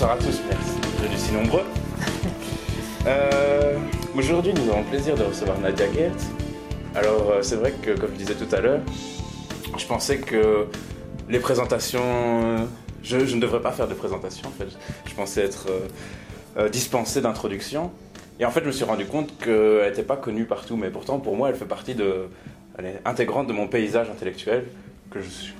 Bonsoir à tous, merci de si nombreux. Euh, Aujourd'hui, nous avons le plaisir de recevoir Nadia Gert. Alors, euh, c'est vrai que, comme je disais tout à l'heure, je pensais que les présentations. Je, je ne devrais pas faire de présentation, en fait. Je pensais être euh, euh, dispensé d'introduction. Et en fait, je me suis rendu compte qu'elle n'était pas connue partout, mais pourtant, pour moi, elle fait partie de. Elle est intégrante de mon paysage intellectuel,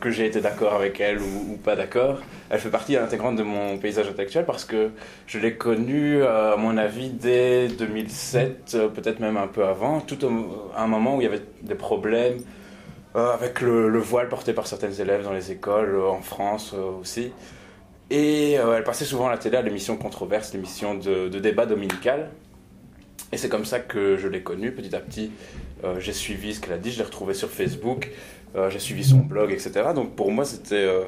que j'ai été d'accord avec elle ou, pas d'accord. Elle fait partie intégrante de mon paysage intellectuel parce que je l'ai connue, euh, à mon avis, dès 2007, euh, peut-être même un peu avant, tout à un moment où il y avait des problèmes euh, avec le, le voile porté par certains élèves dans les écoles, en France aussi. Et elle passait souvent à la télé à l'émission Controverse, l'émission de, de débat dominical. Et c'est comme ça que je l'ai connue petit à petit. j'ai suivi ce qu'elle a dit, je l'ai retrouvée sur Facebook, j'ai suivi son blog, etc. Donc pour moi, c'était euh,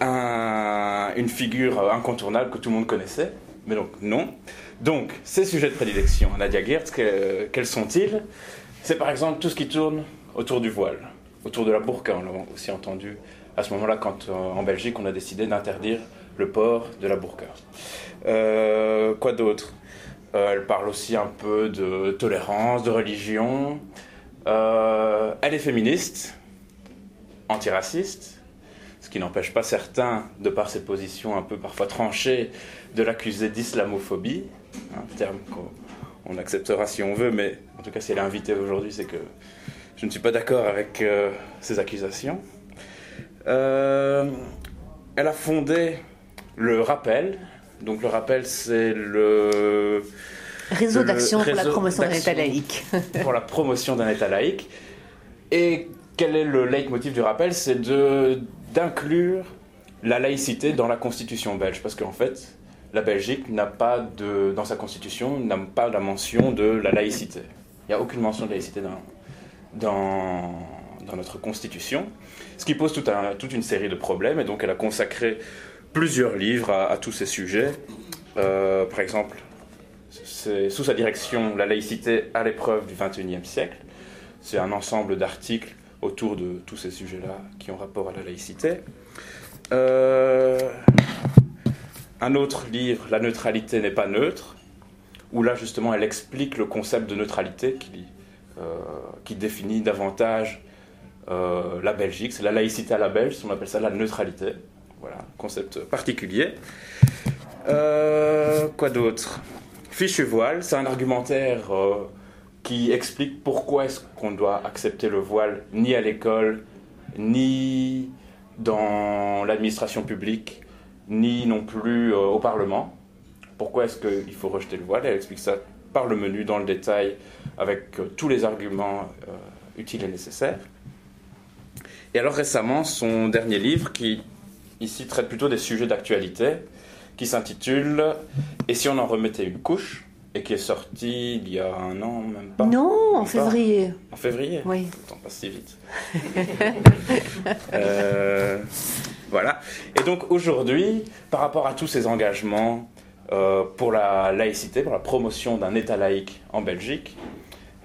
un- une figure euh, incontournable que tout le monde connaissait. Mais donc non. Donc, ces sujets de prédilection, Nadia Geertz, que- quels sont-ils? C'est par exemple tout ce qui tourne autour du voile, autour de la burqa, on l'a aussi entendu à ce moment-là quand euh, en Belgique on a décidé d'interdire le port de la burqa. Euh, quoi d'autre? Euh, Elle parle aussi un peu de tolérance, de religion. Euh, elle est féministe, antiraciste, ce qui n'empêche pas certains, de par ses positions un peu parfois tranchées, de l'accuser d'islamophobie, un terme qu'on on acceptera si on veut, mais en tout cas si elle est invitée aujourd'hui, c'est que je ne suis pas d'accord avec euh, ces accusations. Euh, elle a fondé le Rappel. Donc le Rappel, c'est le Réseau d'action pour la promotion d'un. État laïque. pour la promotion d'un État laïque. Et quel est le leitmotiv du rappel C'est d'inclure la laïcité dans la constitution belge, parce qu'en fait, la Belgique n'a pas de, dans sa constitution, n'a pas la mention de la laïcité. Il n'y a aucune mention de laïcité dans, dans, notre constitution, ce qui pose toute une série de problèmes, et donc elle a consacré plusieurs livres à, à tous ces sujets. Euh, par exemple, c'est sous sa direction La laïcité à l'épreuve du XXIe siècle. C'est un ensemble d'articles autour de tous ces sujets-là qui ont rapport à la laïcité. Euh, un autre livre, La neutralité n'est pas neutre, où là justement elle explique le concept de neutralité qui, euh, définit davantage euh, la Belgique. C'est la laïcité à la belge, on appelle ça la neutralité. Voilà, concept particulier. Quoi d'autre? Fichu voile, c'est un argumentaire qui explique pourquoi est-ce qu'on doit accepter le voile ni à l'école, ni dans l'administration publique, ni non plus euh, au Parlement. Pourquoi est-ce qu'il faut rejeter le voile? Elle explique ça par le menu dans le détail avec euh, tous les arguments euh, utiles et nécessaires. Et alors récemment, son dernier livre, qui ici traite plutôt des sujets d'actualité, qui s'intitule Et si on en remettait une couche? Et qui est sorti il y a un an, même pas. Non, en pas. février. En février Oui. Le temps passe si vite. Euh, voilà. Et donc aujourd'hui, par rapport à tous ces engagements euh, pour la laïcité, pour la promotion d'un État laïque en Belgique,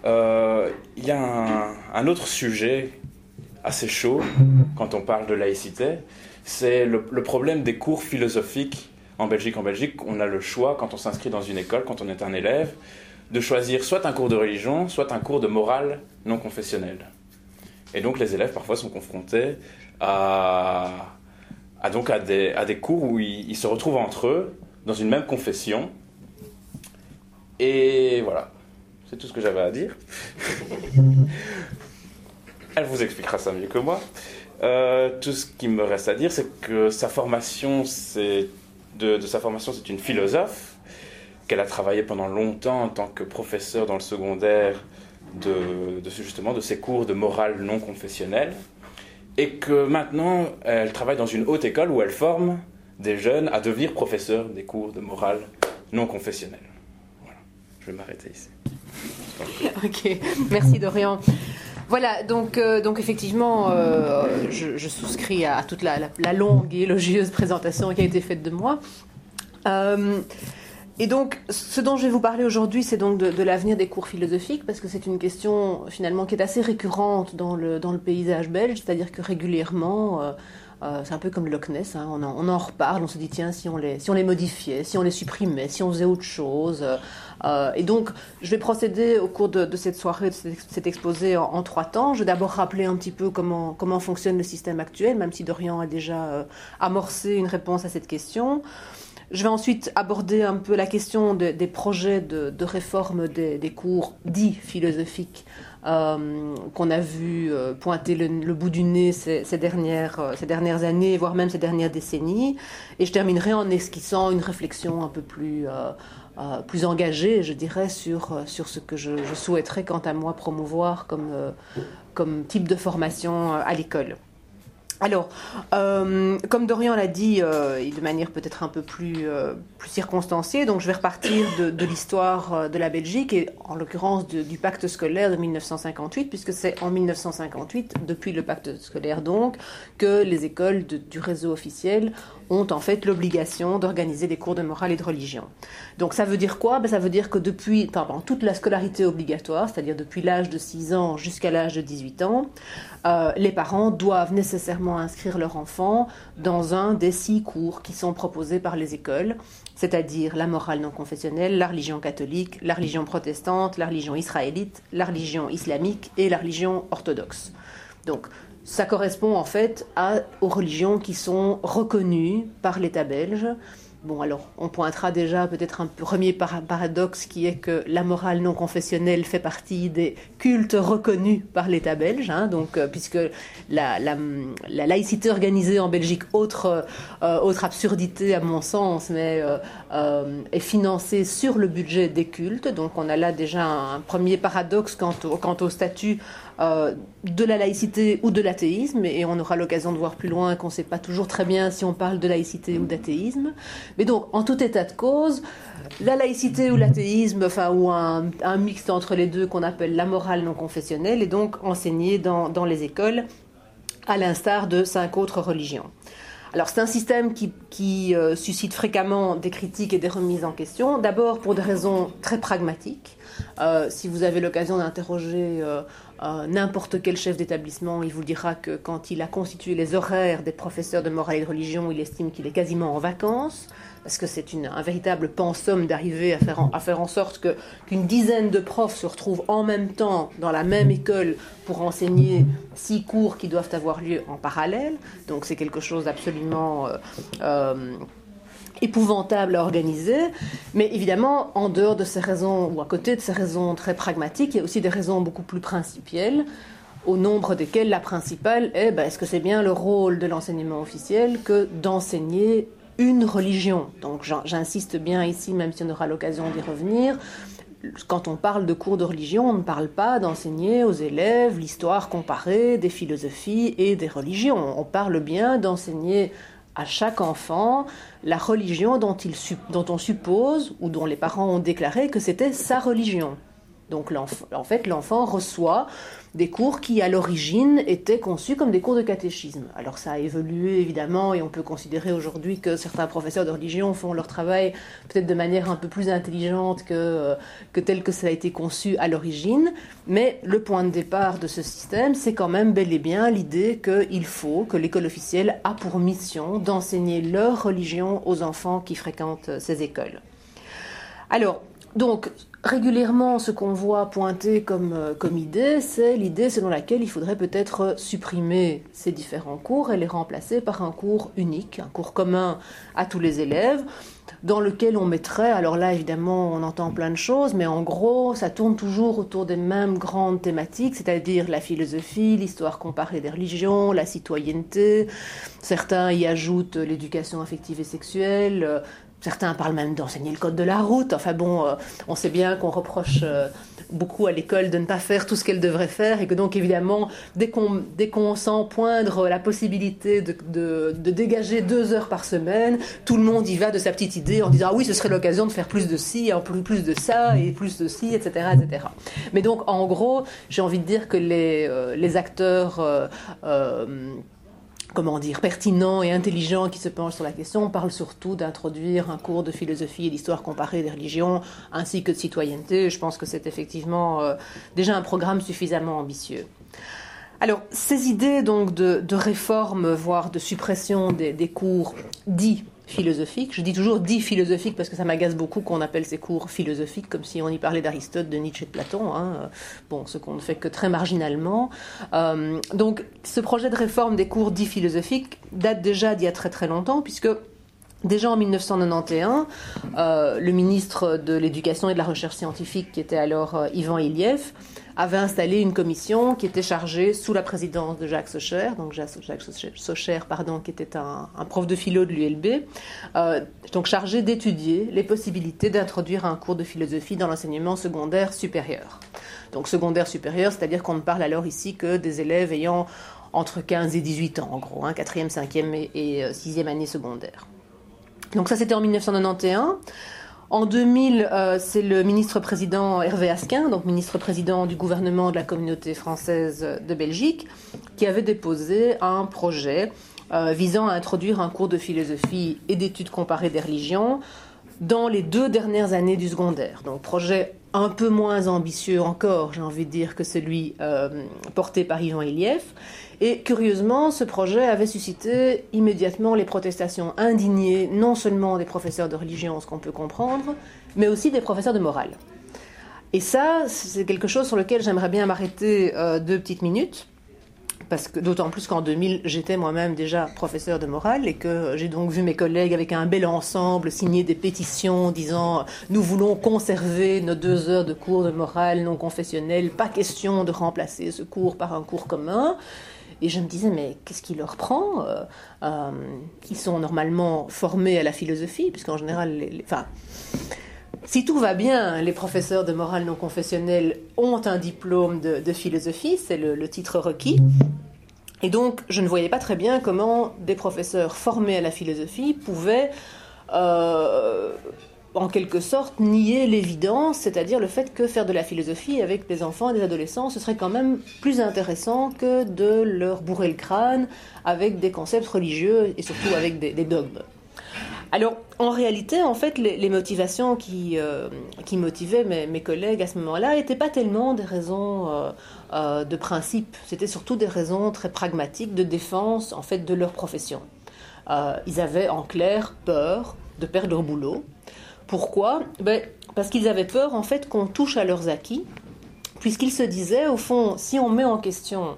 euh, il y a un, un autre sujet assez chaud quand on parle de laïcité, c'est le, le problème des cours philosophiques en Belgique. En Belgique, on a le choix, quand on s'inscrit dans une école, quand on est un élève, de choisir soit un cours de religion, soit un cours de morale non confessionnelle. Et donc les élèves parfois sont confrontés à, à, donc à, des, à des cours où ils, ils se retrouvent entre eux dans une même confession. Et voilà, c'est tout ce que j'avais à dire. Elle vous expliquera ça mieux que moi. Euh, tout ce qui me reste à dire, c'est que sa formation, c'est de, sa formation, c'est une philosophe qu'elle a travaillé pendant longtemps en tant que professeur dans le secondaire de, justement de ces cours de morale non confessionnelle et que maintenant elle travaille dans une haute école où elle forme des jeunes à devenir professeurs des cours de morale non confessionnelle. Voilà, je vais m'arrêter ici. Ok, merci Dorian. Voilà, donc, euh, donc effectivement, euh, je, souscris à toute la, la- longue et élogieuse présentation qui a été faite de moi. Euh, et donc, ce dont je vais vous parler aujourd'hui, c'est donc de, l'avenir des cours philosophiques, parce que c'est une question finalement qui est assez récurrente dans le, dans le paysage belge, c'est-à-dire que régulièrement, c'est un peu comme le Loch Ness, hein, on, en, on, en, reparle, on se dit tiens, si on, les, si on les modifiait, si on les supprimait, si on faisait autre chose. Euh, et donc, je vais procéder au cours de, cette soirée, de cet exposé en, trois temps. Je vais d'abord rappeler un petit peu comment, fonctionne le système actuel, même si Dorian a déjà amorcé une réponse à cette question. Je vais ensuite aborder un peu la question des projets de, réforme des, cours dits philosophiques euh, qu'on a vu euh, pointer le, bout du nez ces, dernières, euh, ces dernières années, voire même ces dernières décennies. Et je terminerai en esquissant une réflexion un peu plus, plus engagée, je dirais, sur, sur ce que je, souhaiterais, quant à moi, promouvoir comme, comme type de formation à l'école. Alors, euh, comme Dorian l'a dit, euh, de manière peut-être un peu plus, euh, plus circonstanciée, donc je vais repartir de, l'histoire de la Belgique et en l'occurrence du pacte scolaire de 1958, puisque c'est en 1958, depuis le pacte scolaire donc, que les écoles du réseau officiel ont en fait l'obligation d'organiser des cours de morale et de religion. Donc ça veut dire quoi? Ben, Ça veut dire que depuis enfin, toute la scolarité obligatoire, c'est-à-dire depuis l'âge de 6 ans jusqu'à l'âge de 18 ans, euh, les parents doivent nécessairement inscrire leur enfant dans un des six cours qui sont proposés par les écoles, c'est-à-dire la morale non confessionnelle, la religion catholique, la religion protestante, la religion israélite, la religion islamique et la religion orthodoxe. Donc ça correspond en fait aux religions qui sont reconnues par l'État belge Bon, alors, on pointera déjà peut-être un premier paradoxe qui est que la morale non confessionnelle fait partie des cultes reconnus par l'État belge, hein, donc, euh, puisque la, laïcité organisée en Belgique, autre, euh, autre absurdité à mon sens, mais euh, est financée sur le budget des cultes. Donc, on a là déjà un, premier paradoxe quant au, quant au statut euh, de la laïcité ou de l'athéisme, et on aura l'occasion de voir plus loin qu'on ne sait pas toujours très bien si on parle de laïcité ou d'athéisme. Mais donc, en tout état de cause, la laïcité ou l'athéisme, enfin, ou un, mixte entre les deux qu'on appelle la morale non confessionnelle, est donc enseigné dans, les écoles, à l'instar de cinq autres religions. Alors c'est un système qui, euh, suscite fréquemment des critiques et des remises en question, d'abord pour des raisons très pragmatiques. Euh, si vous avez l'occasion d'interroger n'importe quel chef d'établissement, il vous dira que quand il a constitué les horaires des professeurs de morale et de religion, il estime qu'il est quasiment en vacances parce que c'est un véritable pensum d'arriver à faire, en, à faire en sorte qu'une dizaine de profs se retrouvent en même temps dans la même école pour enseigner six cours qui doivent avoir lieu en parallèle. Donc c'est quelque chose d'absolument euh, euh, épouvantable à organiser. Mais évidemment, en dehors de ces raisons, ou à côté de ces raisons très pragmatiques, il y a aussi des raisons beaucoup plus principielles au nombre desquelles la principale est ben, est-ce que c'est bien le rôle de l'enseignement officiel que d'enseigner une religion? Donc j'insiste bien ici, même si on aura l'occasion d'y revenir, quand on parle de cours de religion, on ne parle pas d'enseigner aux élèves l'histoire comparée des philosophies et des religions. On parle bien d'enseigner à chaque enfant la religion dont, il, dont on suppose ou dont les parents ont déclaré que c'était sa religion. Donc en fait, l'enfant reçoit des cours qui, à l'origine, étaient conçus comme des cours de catéchisme. Alors ça a évolué, évidemment, et on peut considérer aujourd'hui que certains professeurs de religion font leur travail peut-être de manière un peu plus intelligente que, euh, tel que ça a été conçu à l'origine. Mais le point de départ de ce système, c'est quand même bel et bien l'idée qu'il faut, que l'école officielle a pour mission d'enseigner leur religion aux enfants qui fréquentent ces écoles. Alors, donc, régulièrement, ce qu'on voit pointer comme, euh, comme idée, c'est l'idée selon laquelle il faudrait peut-être supprimer ces différents cours et les remplacer par un cours unique, un cours commun à tous les élèves, dans lequel on mettrait, alors là évidemment on entend plein de choses, mais en gros ça tourne toujours autour des mêmes grandes thématiques, c'est-à-dire la philosophie, l'histoire comparée des religions, la citoyenneté, certains y ajoutent l'éducation affective et sexuelle, euh, Certains parlent même d'enseigner le code de la route. Enfin bon, euh, on sait bien qu'on reproche euh, beaucoup à l'école de ne pas faire tout ce qu'elle devrait faire et que donc évidemment, dès qu'on qu'on sent poindre la possibilité de, de, dégager deux heures par semaine, tout le monde y va de sa petite idée en disant ah oui, ce serait l'occasion de faire plus de ci, plus, de ça et plus de ci, etc. etc. Mais donc en gros, j'ai envie de dire que les, euh, les acteurs comment dire, pertinent et intelligent qui se penche sur la question, on parle surtout d'introduire un cours de philosophie et d'histoire comparée des religions, ainsi que de citoyenneté. Je pense que c'est effectivement euh, déjà un programme suffisamment ambitieux. Alors, ces idées de, réforme, voire de suppression des cours dits philosophique. Je dis toujours dit philosophique parce que ça m'agace beaucoup qu'on appelle ces cours philosophiques comme si on y parlait d'Aristote, de Nietzsche et de Platon. Hein. Bon, ce qu'on ne fait que très marginalement. Euh, donc, ce projet de réforme des cours dits philosophiques date déjà d'il y a très très longtemps puisque Déjà en 1991, euh, le ministre de l'Éducation et de la Recherche scientifique, qui était alors euh, Ivan Iliev, avait installé une commission qui était chargée, sous la présidence de Jacques Socher, donc Jacques Socher, pardon, qui était un, prof de philo de l'ULB, euh, donc chargée d'étudier les possibilités d'introduire un cours de philosophie dans l'enseignement secondaire supérieur. Donc secondaire supérieur, c'est-à-dire qu'on ne parle alors ici que des élèves ayant entre 15 et 18 ans, en gros, 4e, 5e et, 6e année secondaire. Donc ça, c'était en 1991. En 2000, euh, c'est le ministre-président Hervé Asquin, donc ministre-président du gouvernement de la communauté française de Belgique, qui avait déposé un projet euh, visant à introduire un cours de philosophie et d'études comparées des religions dans les deux dernières années du secondaire. Donc projet un peu moins ambitieux encore, j'ai envie de dire, que celui euh, porté par Yvan Iliev, et curieusement, ce projet avait suscité immédiatement les protestations indignées, non seulement des professeurs de religion, ce qu'on peut comprendre, mais aussi des professeurs de morale. Et ça, c'est quelque chose sur lequel j'aimerais bien m'arrêter euh, deux petites minutes, parce que d'autant plus qu'en 2000, j'étais moi-même déjà professeur de morale et que j'ai donc vu mes collègues avec un bel ensemble signer des pétitions disant nous voulons conserver nos deux heures de cours de morale non confessionnel, pas question de remplacer ce cours par un cours commun. Et je me disais, mais qu'est-ce qui leur prend euh, euh, Ils sont normalement formés à la philosophie, puisqu'en général, les, enfin, si tout va bien, les professeurs de morale non confessionnelle ont un diplôme de, philosophie, c'est le, titre requis. Et donc, je ne voyais pas très bien comment des professeurs formés à la philosophie pouvaient euh, en quelque sorte nier l'évidence, c'est-à-dire le fait que faire de la philosophie avec des enfants et des adolescents, ce serait quand même plus intéressant que de leur bourrer le crâne avec des concepts religieux et surtout avec des, dogmes. Alors, en réalité, en fait, les, motivations qui, euh, qui motivaient mes, collègues à ce moment-là n'étaient pas tellement des raisons euh, euh, de principe, c'était surtout des raisons très pragmatiques de défense, en fait, de leur profession. ils avaient en clair peur de perdre leur boulot, pourquoi? Ben, Parce qu'ils avaient peur en fait qu'on touche à leurs acquis, puisqu'ils se disaient au fond, si on met en question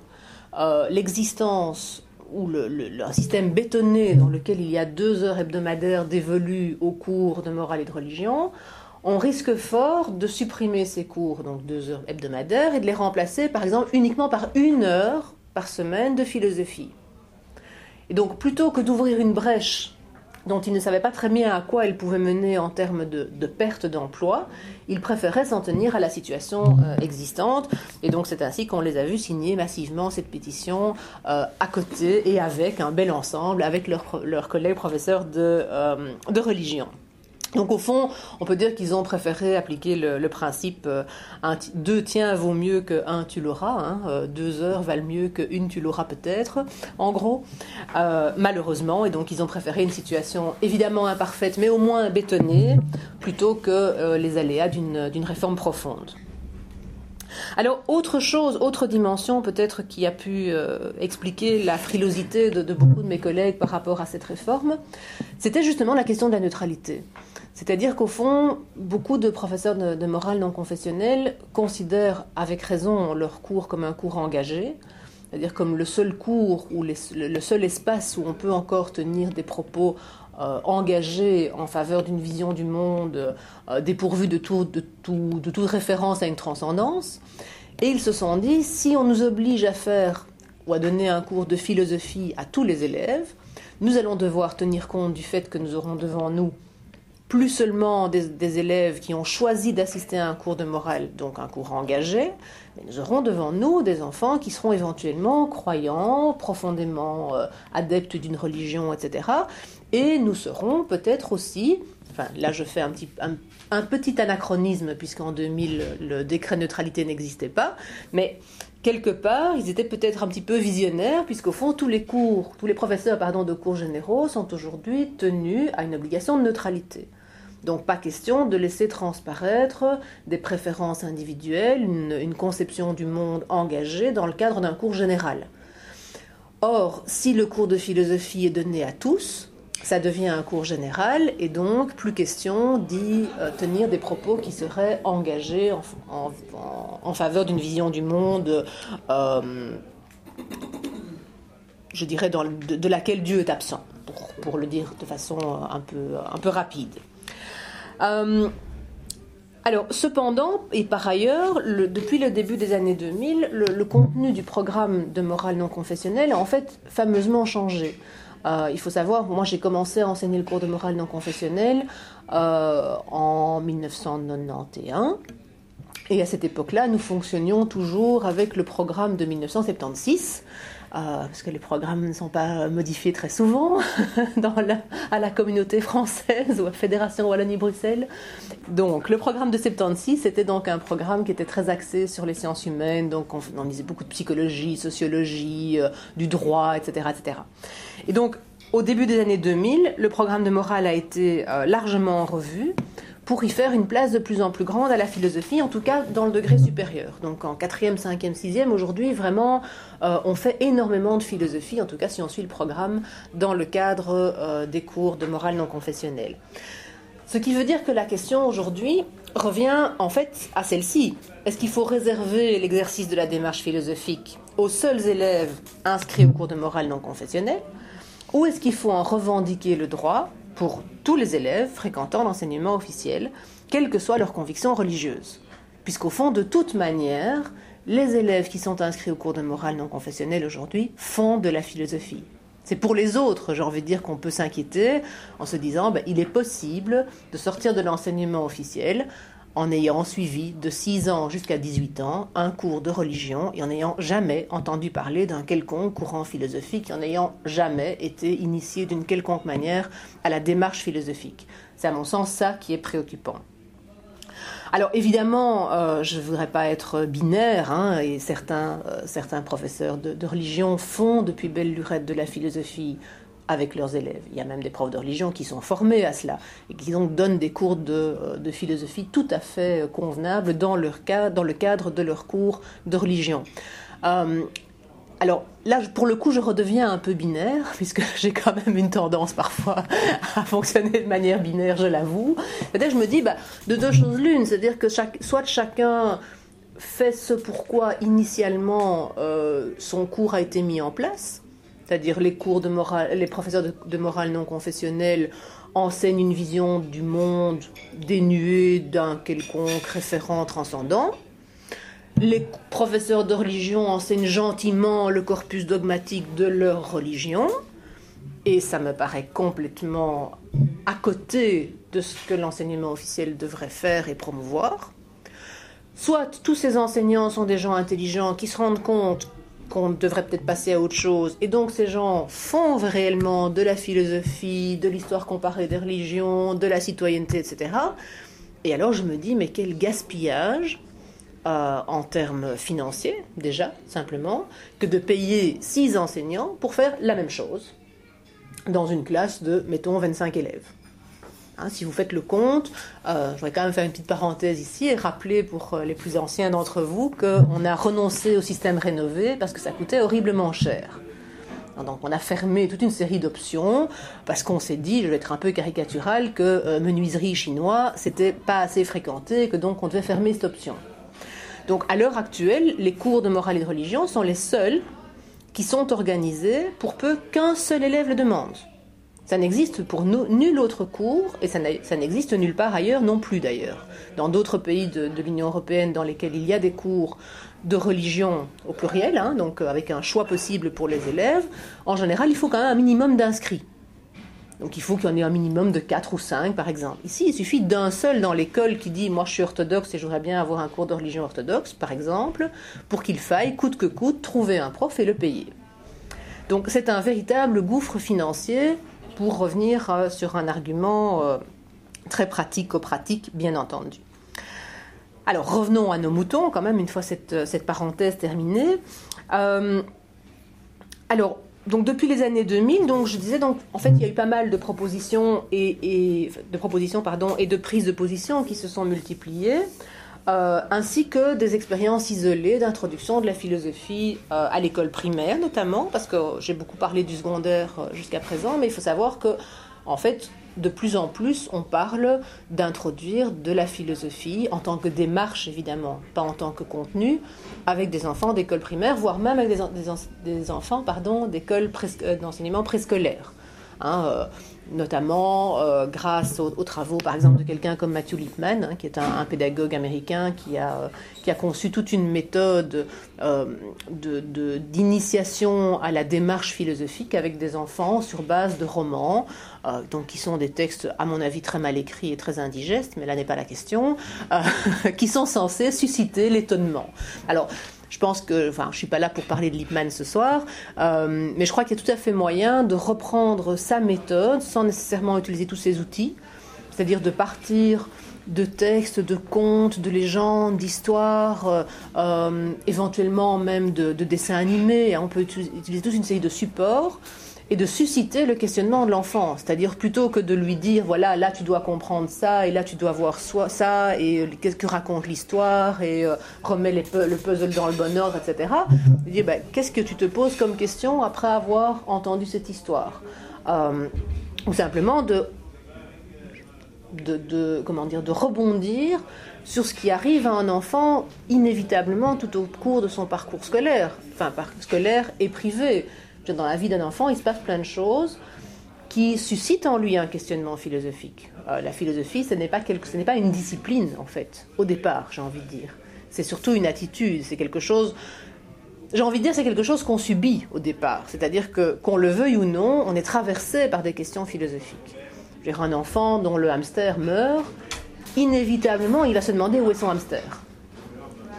l'existence ou le, un système bétonné dans lequel il y a deux heures hebdomadaires dévolues aux cours de morale et de religion, on risque fort de supprimer ces cours, donc deux heures hebdomadaires, et de les remplacer par exemple uniquement par une heure par semaine de philosophie. Et donc plutôt que d'ouvrir une brèche dont ils ne savaient pas très bien à quoi elle pouvait mener en termes de, perte d'emploi, ils préféraient s'en tenir à la situation euh, existante. Et donc c'est ainsi qu'on les a vus signer massivement cette pétition euh, à côté et avec un bel ensemble, avec leurs collègues professeurs euh, de religion. Donc au fond, on peut dire qu'ils ont préféré appliquer le, principe euh, deux tiens vaut mieux que un tu l'auras, hein, euh, deux heures valent mieux que une tu l'auras peut-être, en gros, euh, malheureusement, et donc ils ont préféré une situation évidemment imparfaite, mais au moins bétonnée, plutôt que les aléas d'une réforme profonde. Alors, autre chose, autre dimension peut-être qui a pu expliquer la frilosité de, beaucoup de mes collègues par rapport à cette réforme, c'était justement la question de la neutralité. C'est-à-dire qu'au fond, beaucoup de professeurs de, morale non confessionnelle considèrent avec raison leur cours comme un cours engagé, c'est-à-dire comme le seul cours ou le seul espace où on peut encore tenir des propos euh, engagés en faveur d'une vision du monde euh, dépourvue de, de, de toute référence à une transcendance. Et ils se sont dit, si on nous oblige à faire ou à donner un cours de philosophie à tous les élèves, nous allons devoir tenir compte du fait que nous aurons devant nous plus seulement des, élèves qui ont choisi d'assister à un cours de morale, donc un cours engagé, mais nous aurons devant nous des enfants qui seront éventuellement croyants, profondément euh, adeptes d'une religion, etc. Et nous serons peut-être aussi, enfin là je fais un petit, un, petit anachronisme puisqu'en 2000 le décret neutralité n'existait pas, mais quelque part, ils étaient peut-être un petit peu visionnaires, puisqu'au fond, tous les cours, tous les professeurs pardon, de cours généraux sont aujourd'hui tenus à une obligation de neutralité. Donc pas question de laisser transparaître des préférences individuelles, une, conception du monde engagée dans le cadre d'un cours général. Or, si le cours de philosophie est donné à tous, ça devient un cours général et donc plus question d'y euh, tenir des propos qui seraient engagés en, faveur d'une vision du monde, euh, je dirais, de, laquelle Dieu est absent, pour, le dire de façon un peu, un peu rapide. Euh, alors, cependant, et par ailleurs, depuis le début des années 2000, le, contenu du programme de morale non confessionnelle a en fait fameusement changé. Euh, il faut savoir, moi j'ai commencé à enseigner le cours de morale non confessionnelle euh, en 1991. Et à cette époque-là, nous fonctionnions toujours avec le programme de 1976, euh, parce que les programmes ne sont pas modifiés très souvent à la communauté française ou à Fédération Wallonie-Bruxelles. Donc le programme de 76, c'était donc un programme qui était très axé sur les sciences humaines, donc on, on disait beaucoup de psychologie, sociologie, euh, du droit, etc., etc. Et donc au début des années 2000, le programme de morale a été euh, largement revu pour y faire une place de plus en plus grande à la philosophie, en tout cas dans le degré supérieur. Donc en quatrième, cinquième, sixième, aujourd'hui, vraiment, euh, on fait énormément de philosophie, en tout cas si on suit le programme, dans le cadre euh, des cours de morale non confessionnelle. Ce qui veut dire que la question aujourd'hui revient en fait à celle-ci. Est-ce qu'il faut réserver l'exercice de la démarche philosophique aux seuls élèves inscrits au cours de morale non confessionnelle ou est-ce qu'il faut en revendiquer le droit pour tous les élèves fréquentant l'enseignement officiel, quelles que soient leurs convictions religieuses. Puisqu'au fond, de toute manière, les élèves qui sont inscrits au cours de morale non confessionnelle aujourd'hui font de la philosophie. C'est pour les autres, j'ai envie de dire qu'on peut s'inquiéter en se disant ben, il est possible de sortir de l'enseignement officiel en ayant suivi de 6 ans jusqu'à 18 ans un cours de religion et en n'ayant jamais entendu parler d'un quelconque courant philosophique, et en n'ayant jamais été initié d'une quelconque manière à la démarche philosophique. C'est à mon sens ça qui est préoccupant. Alors évidemment, euh, je ne voudrais pas être binaire, hein, et certains, euh, professeurs de, religion font depuis belle lurette de la philosophie avec leurs élèves. Il y a même des profs de religion qui sont formés à cela et qui donc donnent des cours de, euh, philosophie tout à fait euh, convenables dans, leur dans le cadre de leurs cours de religion. Euh, alors là, pour le coup, je redeviens un peu binaire, puisque j'ai quand même une tendance parfois à fonctionner de manière binaire, je l'avoue. C'est-à-dire, je me dis, bah, de deux choses l'une, c'est-à-dire que soit chacun fait ce pourquoi initialement son cours a été mis en place, c'est-à-dire les de les professeurs de, morale non confessionnelle enseignent une vision du monde dénuée d'un quelconque référent transcendant. Les professeurs de religion enseignent gentiment le corpus dogmatique de leur religion. Et ça me paraît complètement à côté de ce que l'enseignement officiel devrait faire et promouvoir. Soit tous ces enseignants sont des gens intelligents qui se rendent compte qu'on devrait peut-être passer à autre chose. Et donc ces gens font réellement de la philosophie, de l'histoire comparée des religions, de la citoyenneté, etc. Et alors je me dis, mais quel gaspillage euh, en termes financiers, déjà, simplement, que de payer six enseignants pour faire la même chose dans une classe de, mettons, 25 élèves. Hein, si vous faites le compte, euh, je voudrais quand même faire une petite parenthèse ici et rappeler pour euh, les plus anciens d'entre vous qu'on a renoncé au système rénové parce que ça coûtait horriblement cher. Donc on a fermé toute une série d'options parce qu'on s'est dit, je vais être un peu caricatural, que euh, menuiserie chinois, c'était pas assez fréquenté, que donc on devait fermer cette option. Donc à l'heure actuelle, les cours de morale et de religion sont les seuls qui sont organisés pour peu qu'un seul élève le demande. Ça n'existe pour nul autre cours et ça n'existe nulle part ailleurs non plus d'ailleurs. Dans d'autres pays de, l'Union européenne dans lesquels il y a des cours de religion au pluriel, hein, donc euh, avec un choix possible pour les élèves, en général il faut quand même un minimum d'inscrits. Donc il faut qu'il y en ait un minimum de 4 ou 5 par exemple. Ici il suffit d'un seul dans l'école qui dit moi je suis orthodoxe et je bien avoir un cours de religion orthodoxe par exemple, pour qu'il faille coûte que coûte trouver un prof et le payer. Donc c'est un véritable gouffre financier pour revenir euh, sur un argument euh, très pratique pratique bien entendu. Alors revenons à nos moutons quand même, une fois cette, cette parenthèse terminée. Euh, alors, donc depuis les années 2000, donc je disais donc en fait il y a eu pas mal de propositions et, de propositions pardon et de prises de position qui se sont multipliées, euh, ainsi que des expériences isolées d'introduction de la philosophie euh, à l'école primaire notamment parce que j'ai beaucoup parlé du secondaire jusqu'à présent, mais il faut savoir que en fait de plus en plus, on parle d'introduire de la philosophie en tant que démarche, évidemment, pas en tant que contenu, avec des enfants d'école primaire, voire même avec des, enfants d'école euh, d'enseignement préscolaire. Hein, euh, notamment euh, grâce aux, travaux, par exemple, de quelqu'un comme Matthew Lipman, hein, qui est un, pédagogue américain qui a, qui a conçu toute une méthode d'initiation à la démarche philosophique avec des enfants sur base de romans, donc qui sont des textes, à mon avis, très mal écrits et très indigestes, mais là n'est pas la question, qui sont censés susciter l'étonnement. Alors, je pense que, enfin, je suis pas là pour parler de Lippmann ce soir, euh, mais je crois qu'il y a tout à fait moyen de reprendre sa méthode sans nécessairement utiliser tous ses outils, c'est-à-dire de partir de textes, de contes, de légendes, d'histoires, euh, euh, éventuellement même de, de, dessins animés. On peut utiliser toute une série de supports et de susciter le questionnement de l'enfant. C'est-à-dire plutôt que de lui dire, voilà, là tu dois comprendre ça, et là tu dois voir ça, et euh, qu'est-ce que raconte l'histoire, et euh, remets le puzzle dans le bon ordre, etc. Dit, ben, qu'est-ce que tu te poses comme question après avoir entendu cette histoire? Euh, Ou simplement de, de, comment dire, de rebondir sur ce qui arrive à un enfant inévitablement tout au cours de son parcours scolaire, enfin scolaire et privé dans la vie d'un enfant, il se passe plein de choses qui suscitent en lui un questionnement philosophique. Euh, la philosophie, ce n'est pas, n'est pas une discipline, en fait, au départ, j'ai envie de dire. C'est surtout une attitude, c'est quelque chose... J'ai envie de dire c'est quelque chose qu'on subit au départ. C'est-à-dire que, qu'on le veuille ou non, on est traversé par des questions philosophiques. J'ai un enfant dont le hamster meurt, inévitablement, il va se demander où est son hamster.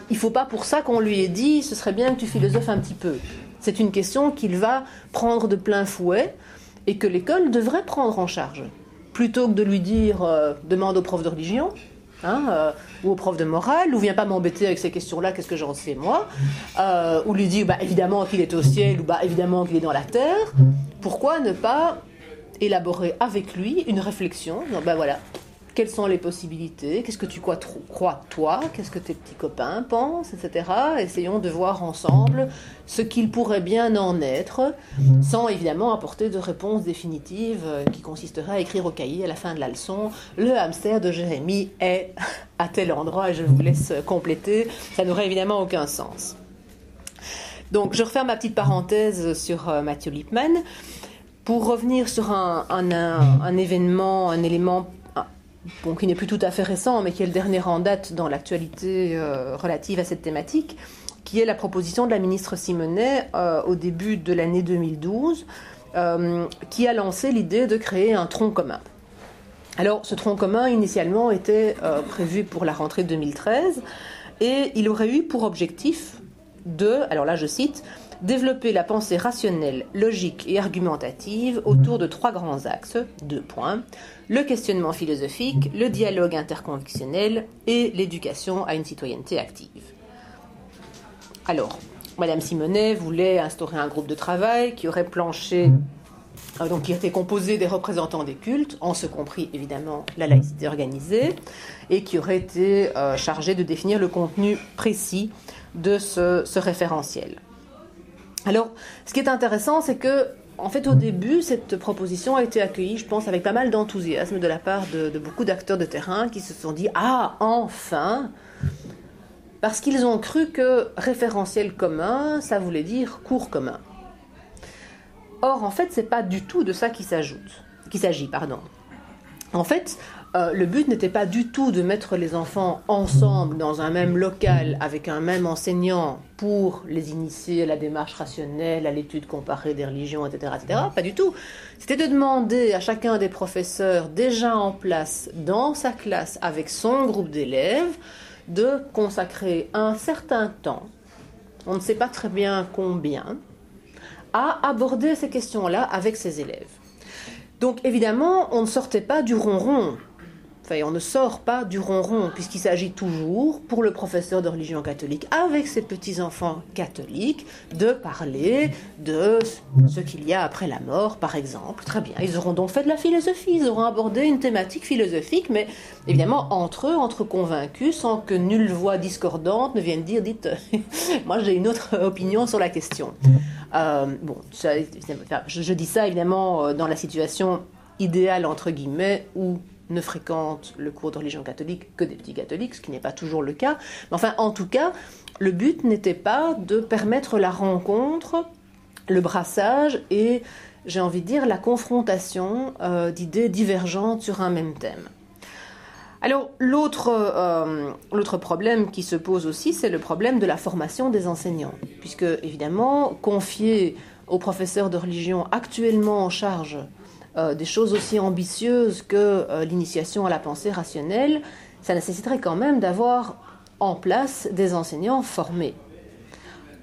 Il ne faut pas pour ça qu'on lui ait dit ce serait bien que tu philosophes un petit peu. C'est une question qu'il va prendre de plein fouet et que l'école devrait prendre en charge. Plutôt que de lui dire euh, demande au prof de religion, hein, euh, ou au prof de morale, ou viens pas m'embêter avec ces questions-là, qu'est-ce que j'en sais moi, euh, ou lui dire bah, évidemment qu'il est au ciel, ou bah, évidemment qu'il est dans la terre, pourquoi ne pas élaborer avec lui une réflexion bah, voilà, quelles sont les possibilités, qu'est-ce que tu crois, toi, qu'est-ce que tes petits copains pensent, etc. Essayons de voir ensemble ce qu'il pourrait bien en être, sans évidemment apporter de réponse définitive euh, qui consisterait à écrire au cahier à la fin de la leçon, le hamster de Jérémie est à tel endroit et je vous laisse compléter, ça n'aurait évidemment aucun sens. Donc je referme ma petite parenthèse sur euh, Mathieu Lippmann pour revenir sur un événement, un élément qui n'est plus tout à fait récent, mais qui est le dernier en date dans l'actualité euh, relative à cette thématique, qui est la proposition de la ministre Simonet euh, au début de l'année 2012, euh, qui a lancé l'idée de créer un tronc commun. Alors, ce tronc commun, initialement, était prévu pour la rentrée 2013, et il aurait eu pour objectif de, alors là je cite, développer la pensée rationnelle, logique et argumentative autour de trois grands axes, deux points, le questionnement philosophique, le dialogue interconvictionnel et l'éducation à une citoyenneté active. Alors, Madame Simonet voulait instaurer un groupe de travail qui aurait planché, euh, donc qui était composé des représentants des cultes, en ce compris évidemment la laïcité organisée, et qui aurait été euh, chargé de définir le contenu précis de ce référentiel. Alors, ce qui est intéressant, c'est que, en fait, au début, cette proposition a été accueillie, je pense, avec pas mal d'enthousiasme de la part de, beaucoup d'acteurs de terrain qui se sont dit Ah, enfin Parce qu'ils ont cru que référentiel commun, ça voulait dire cours commun. Or, en fait, c'est pas du tout de ça qu'il s'agit, pardon. En fait, euh, le but n'était pas du tout de mettre les enfants ensemble dans un même local avec un même enseignant pour les initier à la démarche rationnelle, à l'étude comparée des religions, etc., etc. Pas du tout. C'était de demander à chacun des professeurs déjà en place dans sa classe avec son groupe d'élèves de consacrer un certain temps, on ne sait pas très bien combien, à aborder ces questions-là avec ses élèves. Donc évidemment, on ne sortait pas du ronron on ne sort pas du ronron, puisqu'il s'agit toujours, pour le professeur de religion catholique, avec ses petits-enfants catholiques, de parler de ce qu'il y a après la mort, par exemple. Très bien, ils auront donc fait de la philosophie, ils auront abordé une thématique philosophique, mais évidemment entre eux, entre convaincus, sans que nulle voix discordante ne vienne dire, dites, moi j'ai une autre opinion sur la question. Euh, bon, je dis ça évidemment euh, dans la situation idéale, entre guillemets, où ne fréquentent le cours de religion catholique que des petits catholiques, ce qui n'est pas toujours le cas. Mais enfin, en tout cas, le but n'était pas de permettre la rencontre, le brassage et, j'ai envie de dire, la confrontation euh, d'idées divergentes sur un même thème. Alors euh, l'autre problème qui se pose aussi, c'est le problème de la formation des enseignants, puisque évidemment, confier aux professeurs de religion actuellement en charge euh, des choses aussi ambitieuses que euh, l'initiation à la pensée rationnelle, ça nécessiterait quand même d'avoir en place des enseignants formés.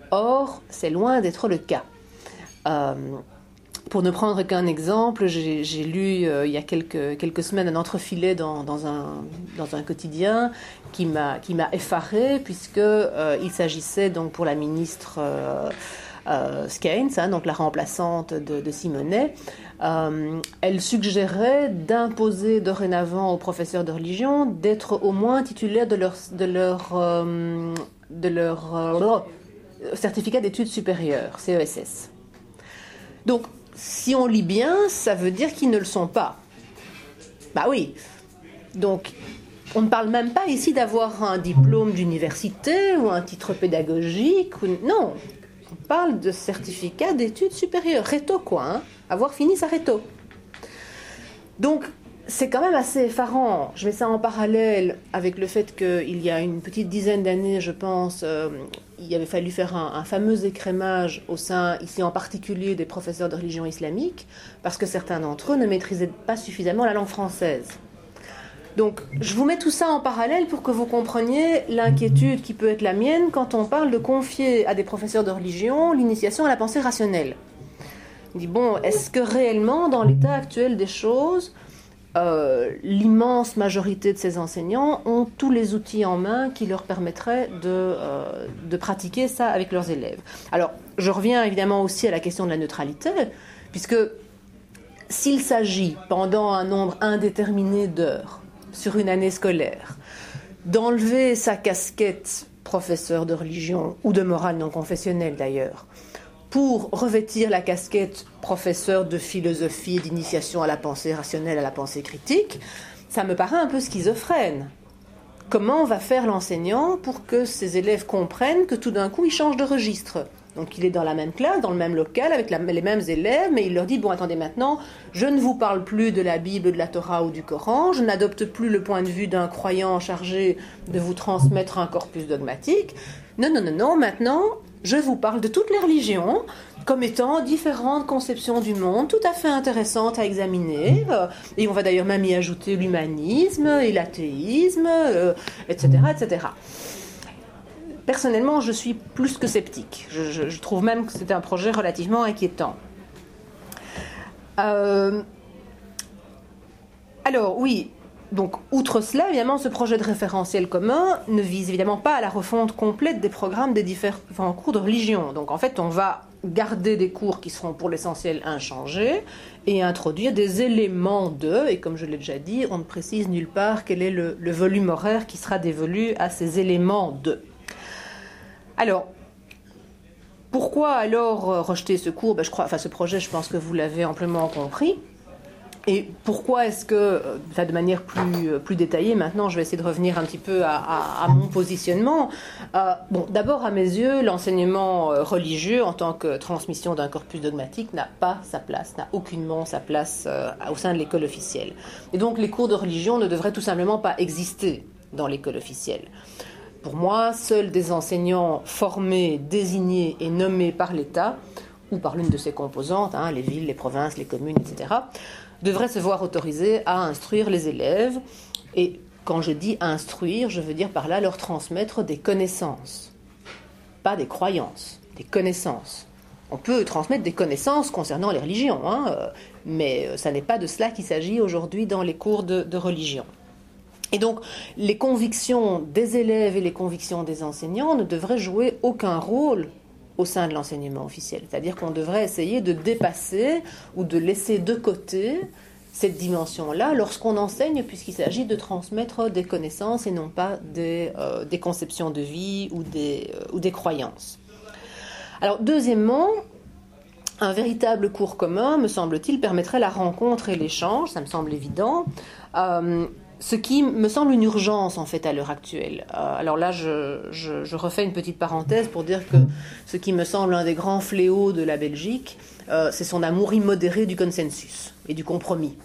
Or, c'est loin d'être le cas. Euh, pour ne prendre qu'un exemple, j'ai lu il y a quelques, quelques, semaines un entrefilet dans, dans, un, dans un, quotidien qui m'a effaré puisqu'il s'agissait donc pour la ministre euh, hein, donc la remplaçante de, Simonet, euh, elle suggérait d'imposer dorénavant aux professeurs de religion d'être au moins titulaires de leur, de leur, euh, leur certificat d'études supérieures, CESS. Donc, si on lit bien, ça veut dire qu'ils ne le sont pas. Bah oui. Donc, on ne parle même pas ici d'avoir un diplôme d'université ou un titre pédagogique. Non, on parle de certificat d'études supérieures, réto quoi, hein. avoir fini sa réto. Donc c'est quand même assez effarant. Je mets ça en parallèle avec le fait qu'il y a une petite dizaine d'années, je pense, euh, il avait fallu faire un, fameux écrémage au sein, ici en particulier, des professeurs de religion islamique, parce que certains d'entre eux ne maîtrisaient pas suffisamment la langue française. Donc, je vous mets tout ça en parallèle pour que vous compreniez l'inquiétude qui peut être la mienne quand on parle de confier à des professeurs de religion l'initiation à la pensée rationnelle. On dit, bon, est-ce que réellement, dans l'état actuel des choses, euh, l'immense majorité de ces enseignants ont tous les outils en main qui leur permettraient euh, de pratiquer ça avec leurs élèves? Alors, je reviens évidemment aussi à la question de la neutralité, puisque s'il s'agit, pendant un nombre indéterminé d'heures, sur une année scolaire, d'enlever sa casquette professeur de religion ou de morale non confessionnelle d'ailleurs, pour revêtir la casquette professeur de philosophie, d'initiation à la pensée rationnelle, à la pensée critique, ça me paraît un peu schizophrène. Comment va faire l'enseignant pour que ses élèves comprennent que tout d'un coup il change de registre? Donc il est dans la même classe, dans le même local, avec les mêmes élèves, mais il leur dit, bon attendez maintenant, je ne vous parle plus de la Bible, de la Torah ou du Coran, je n'adopte plus le point de vue d'un croyant chargé de vous transmettre un corpus dogmatique. Non, non, non, non, maintenant, je vous parle de toutes les religions comme étant différentes conceptions du monde, tout à fait intéressantes à examiner. et on va d'ailleurs même y ajouter l'humanisme et l'athéisme, etc., euh, etc personnellement, je suis plus que sceptique. Je, trouve même que c'est un projet relativement inquiétant. Euh, alors oui, donc outre cela, évidemment, ce projet de référentiel commun ne vise évidemment pas à la refonte complète des programmes des différents cours de religion. Donc en fait, on va garder des cours qui seront pour l'essentiel inchangés et introduire des éléments de, et comme je l'ai déjà dit, on ne précise nulle part quel est le, le volume horaire qui sera dévolu à ces éléments de. Alors, pourquoi alors euh, rejeter ce cours? Ben, je crois, enfin, Ce projet, je pense que vous l'avez amplement compris. Et pourquoi est-ce que, euh, de manière plus, euh, plus détaillée, maintenant je vais essayer de revenir un petit peu à, mon positionnement. d'abord, à mes yeux, l'enseignement religieux en tant que transmission d'un corpus dogmatique n'a pas sa place, n'a aucunement sa place au sein de l'école officielle. Et donc les cours de religion ne devraient tout simplement pas exister dans l'école officielle. Pour moi, seuls des enseignants formés, désignés et nommés par l'État, ou par l'une de ses composantes, hein, les villes, les provinces, les communes, etc., devraient se voir autorisés à instruire les élèves. Et quand je dis instruire, je veux dire par là leur transmettre des connaissances, pas des croyances, des connaissances. On peut transmettre des connaissances concernant les religions, hein, euh, mais euh, ça n'est pas de cela qu'il s'agit aujourd'hui dans les cours de religion. Et donc, les convictions des élèves et les convictions des enseignants ne devraient jouer aucun rôle au sein de l'enseignement officiel. C'est-à-dire qu'on devrait essayer de dépasser ou de laisser de côté cette dimension-là lorsqu'on enseigne, puisqu'il s'agit de transmettre des connaissances et non pas des, euh, conceptions de vie ou des, euh, ou des croyances. Alors, deuxièmement, un véritable cours commun, me semble-t-il, permettrait la rencontre et l'échange, ça me semble évident. Euh, ce qui me semble une urgence en fait à l'heure actuelle. Euh, alors là, je, refais une petite parenthèse pour dire que ce qui me semble un des grands fléaux de la Belgique, euh, c'est son amour immodéré du consensus et du compromis.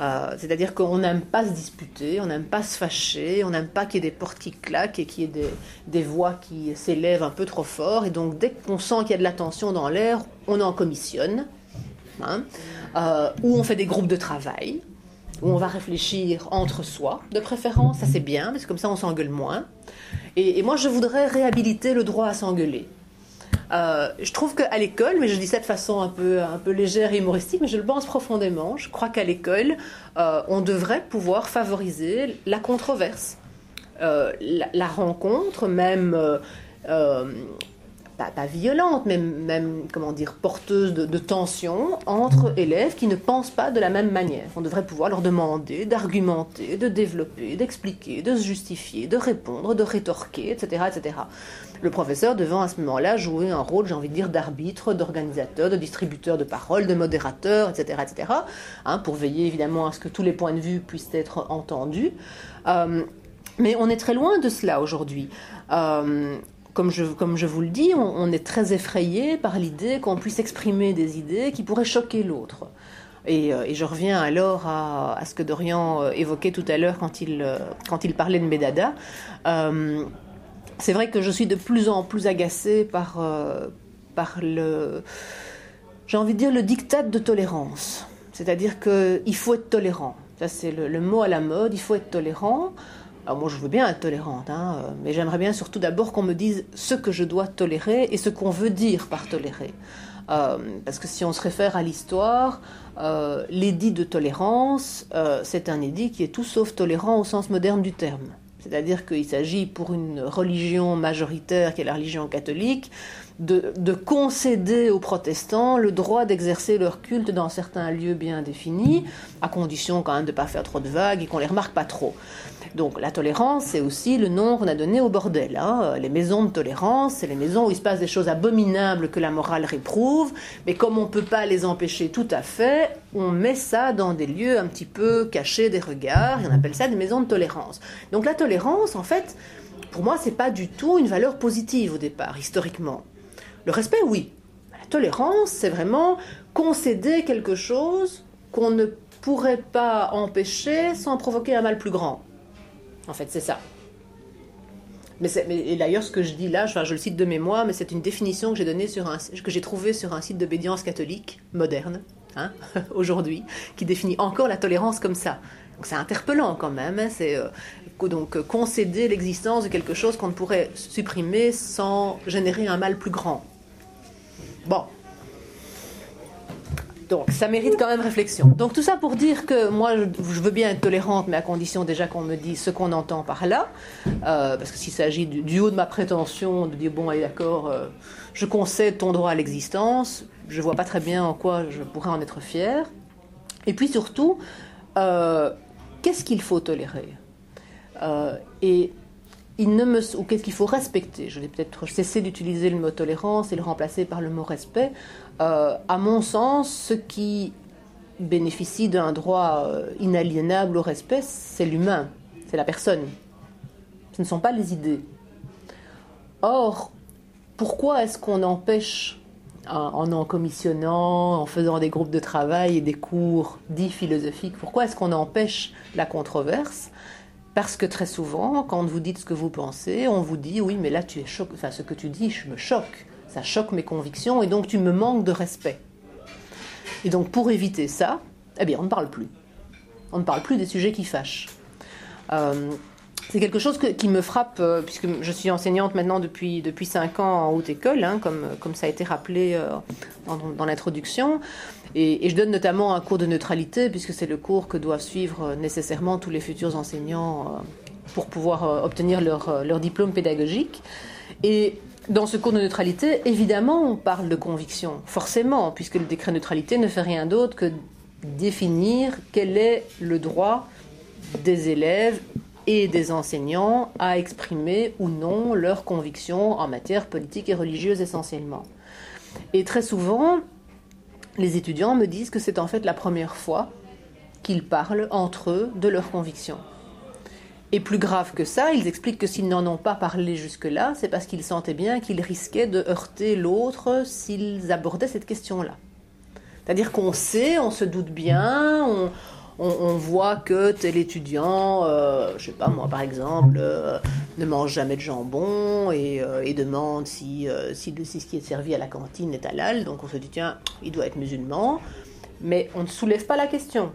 Euh, c'est-à-dire qu'on n'aime pas se disputer, on n'aime pas se fâcher, on n'aime pas qu'il y ait des portes qui claquent et qu'il y ait des, voix qui s'élèvent un peu trop fort. Et donc dès qu'on sent qu'il y a de la tension dans l'air, on en commissionne, hein, ou on fait des groupes de travail où on va réfléchir entre soi, de préférence, ça c'est bien, parce que comme ça on s'engueule moins. Et, moi je voudrais réhabiliter le droit à s'engueuler. Euh, je trouve qu'à l'école, mais je dis ça de façon un peu, un peu légère et humoristique, mais je le pense profondément, je crois qu'à l'école, euh, on devrait pouvoir favoriser la controverse, euh, la, rencontre, même pas, violente, mais même, comment dire, porteuse de, de tensions entre élèves qui ne pensent pas de la même manière. On devrait pouvoir leur demander d'argumenter, de développer, d'expliquer, de se justifier, de répondre, de rétorquer, etc., etc. Le professeur devant à ce moment-là jouer un rôle, j'ai envie de dire, d'arbitre, d'organisateur, de distributeur de parole, de modérateur, etc., etc., hein, pour veiller évidemment à ce que tous les points de vue puissent être entendus. Euh, mais on est très loin de cela aujourd'hui. Euh, comme je, comme je vous le dis, on, est très effrayé par l'idée qu'on puisse exprimer des idées qui pourraient choquer l'autre. Et, euh, je reviens alors à, ce que Dorian euh, évoquait tout à l'heure quand il, euh, quand il parlait de Medada. c'est vrai que je suis de plus en plus agacée par, par le, j'ai envie de dire, le diktat de tolérance. C'est-à-dire qu'il faut être tolérant. Ça, c'est le, le, mot à la mode, il faut être tolérant. Alors moi, je veux bien être tolérante, hein, euh, mais j'aimerais bien surtout d'abord qu'on me dise ce que je dois tolérer et ce qu'on veut dire par tolérer. Euh, parce que si on se réfère à l'histoire, euh, l'édit de tolérance, c'est un édit qui est tout sauf tolérant au sens moderne du terme. C'est-à-dire qu'il s'agit pour une religion majoritaire qui est la religion catholique de, de concéder aux protestants le droit d'exercer leur culte dans certains lieux bien définis, à condition quand même de ne pas faire trop de vagues et qu'on les remarque pas trop. Donc la tolérance, c'est aussi le nom qu'on a donné au bordel. Hein. Les maisons de tolérance, c'est les maisons où il se passe des choses abominables que la morale réprouve, mais comme on ne peut pas les empêcher tout à fait, on met ça dans des lieux un petit peu cachés des regards, et on appelle ça des maisons de tolérance. Donc la tolérance, en fait, pour moi, c'est pas du tout une valeur positive au départ, historiquement. Le respect, oui. La tolérance, c'est vraiment concéder quelque chose qu'on ne pourrait pas empêcher sans provoquer un mal plus grand. En fait, c'est ça. Mais, et d'ailleurs, ce que je dis là, je, le cite de mémoire, mais c'est une définition que j'ai donnée sur un, que j'ai trouvée sur un site d'obédience catholique moderne, hein, aujourd'hui, qui définit encore la tolérance comme ça. Donc c'est interpellant quand même. Hein, c'est euh, donc euh, concéder l'existence de quelque chose qu'on ne pourrait supprimer sans générer un mal plus grand. Bon, donc ça mérite quand même réflexion. Donc tout ça pour dire que moi je, veux bien être tolérante, mais à condition déjà qu'on me dise ce qu'on entend par là. Euh, parce que s'il s'agit du, haut de ma prétention de dire bon allez d'accord, euh, je concède ton droit à l'existence, je vois pas très bien en quoi je pourrais en être fier. Et puis surtout, euh, qu'est-ce qu'il faut tolérer? Et il ne me, ou qu'est-ce qu'il faut respecter? Je vais peut-être cesser d'utiliser le mot tolérance et le remplacer par le mot respect. Euh, à mon sens, ce qui bénéficie d'un droit euh, inaliénable au respect, c'est l'humain, c'est la personne. Ce ne sont pas les idées. Or, pourquoi est-ce qu'on empêche, en en commissionnant, en faisant des groupes de travail et des cours dits philosophiques, pourquoi est-ce qu'on empêche la controverse? Parce que très souvent, quand vous dites ce que vous pensez, on vous dit oui, mais là tu es choqué. Enfin, ce que tu dis, je me choque. Ça choque mes convictions et donc tu me manques de respect. Et donc pour éviter ça, eh bien, on ne parle plus. On ne parle plus des sujets qui fâchent. Euh, c'est quelque chose qui me frappe, euh, puisque je suis enseignante maintenant depuis, depuis 5 ans en haute école, hein, comme, comme ça a été rappelé euh, dans, l'introduction. Et, je donne notamment un cours de neutralité, puisque c'est le cours que doivent suivre nécessairement tous les futurs enseignants pour pouvoir obtenir leur, leur diplôme pédagogique. Et dans ce cours de neutralité, évidemment, on parle de conviction, forcément, puisque le décret neutralité ne fait rien d'autre que définir quel est le droit des élèves et des enseignants à exprimer ou non leurs convictions en matière politique et religieuse essentiellement. Et très souvent, les étudiants me disent que c'est en fait la première fois qu'ils parlent entre eux de leurs convictions. Et plus grave que ça, ils expliquent que s'ils n'en ont pas parlé jusque-là, c'est parce qu'ils sentaient bien qu'ils risquaient de heurter l'autre s'ils abordaient cette question-là. C'est-à-dire qu'on sait, on se doute bien, on, voit que tel étudiant, euh, je sais pas moi par exemple, euh, ne mange jamais de jambon et, euh, demande si, si, ce qui est servi à la cantine est halal. Donc on se dit tiens, il doit être musulman. Mais on ne soulève pas la question.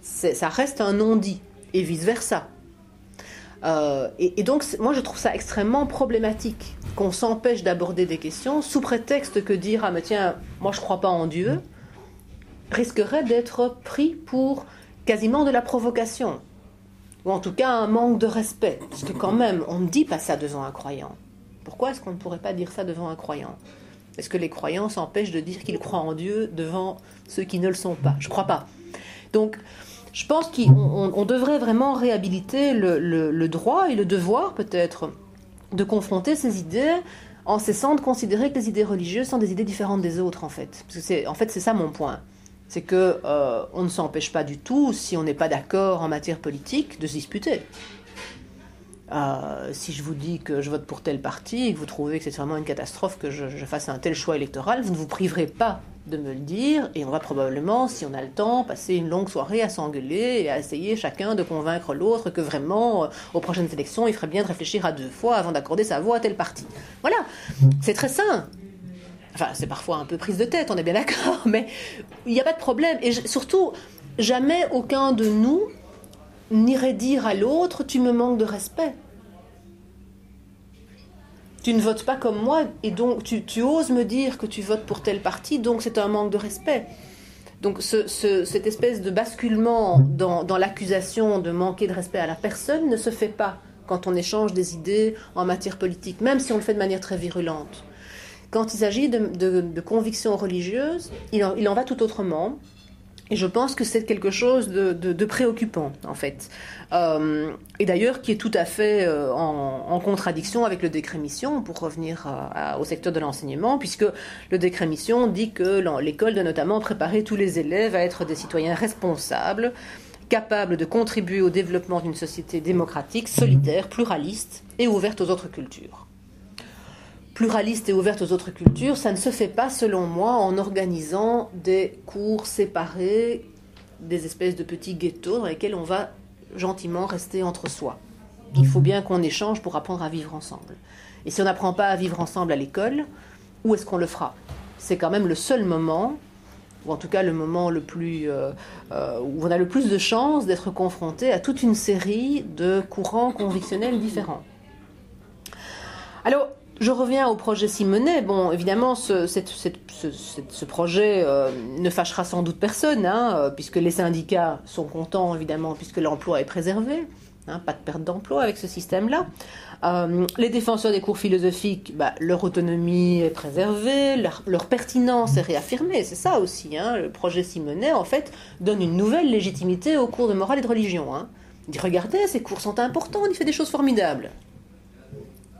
Ça reste un non-dit et vice-versa. Et, donc, moi, je trouve ça extrêmement problématique qu'on s'empêche d'aborder des questions sous prétexte que dire ah mais tiens, moi je crois pas en Dieu risquerait d'être pris pour quasiment de la provocation, ou en tout cas un manque de respect, parce que quand même, on ne dit pas ça devant un croyant. Pourquoi est-ce qu'on ne pourrait pas dire ça devant un croyant? Est-ce que les croyants s'empêchent de dire qu'ils croient en Dieu devant ceux qui ne le sont pas? Je crois pas. Donc, je pense qu'on devrait vraiment réhabiliter le, droit et le devoir, peut-être, de confronter ces idées en cessant de considérer que les idées religieuses sont des idées différentes des autres, en fait. Parce que en fait, c'est ça mon point c'est que euh, on ne s'empêche pas du tout, si on n'est pas d'accord en matière politique, de se disputer. Si je vous dis que je vote pour tel parti et que vous trouvez que c'est vraiment une catastrophe que je, fasse un tel choix électoral, vous ne vous priverez pas de me le dire et on va probablement, si on a le temps, passer une longue soirée à s'engueuler et à essayer chacun de convaincre l'autre que vraiment, euh, aux prochaines élections, il ferait bien de réfléchir à deux fois avant d'accorder sa voix à tel parti. Voilà, c'est très sain. Enfin, c'est parfois un peu prise de tête, on est bien d'accord, mais il n'y a pas de problème. Et surtout, jamais aucun de nous n'irait dire à l'autre Tu me manques de respect. Tu ne votes pas comme moi, et donc tu, oses me dire que tu votes pour tel parti, donc c'est un manque de respect. Donc cette espèce de basculement dans, dans l'accusation de manquer de respect à la personne ne se fait pas quand on échange des idées en matière politique, même si on le fait de manière très virulente. Quand il s'agit de, convictions religieuses, il en, va tout autrement. Et je pense que c'est quelque chose de, préoccupant, en fait. Euh, et d'ailleurs, qui est tout à fait euh, en, contradiction avec le décret mission, pour revenir au secteur de l'enseignement, puisque le décret mission dit que l'école doit notamment préparer tous les élèves à être des citoyens responsables, capables de contribuer au développement d'une société démocratique, solidaire, pluraliste et ouverte aux autres cultures pluraliste et ouverte aux autres cultures, ça ne se fait pas, selon moi, en organisant des cours séparés, des espèces de petits ghettos dans lesquels on va gentiment rester entre soi. Il faut bien qu'on échange pour apprendre à vivre ensemble. Et si on n'apprend pas à vivre ensemble à l'école, où est-ce qu'on le fera? C'est quand même le seul moment, ou en tout cas le moment le plus, euh, euh, où on a le plus de chances d'être confronté à toute une série de courants convictionnels différents. Alors, je reviens au projet Simonet. Bon, évidemment, ce, projet euh, ne fâchera sans doute personne, hein, euh, puisque les syndicats sont contents, évidemment, puisque l'emploi est préservé. Hein, pas de perte d'emploi avec ce système-là. Euh, les défenseurs des cours philosophiques, bah, leur autonomie est préservée, leur, pertinence est réaffirmée. C'est ça aussi. Hein. Le projet Simonet, en fait, donne une nouvelle légitimité aux cours de morale et de religion. Il dit regardez, ces cours sont importants, il fait des choses formidables.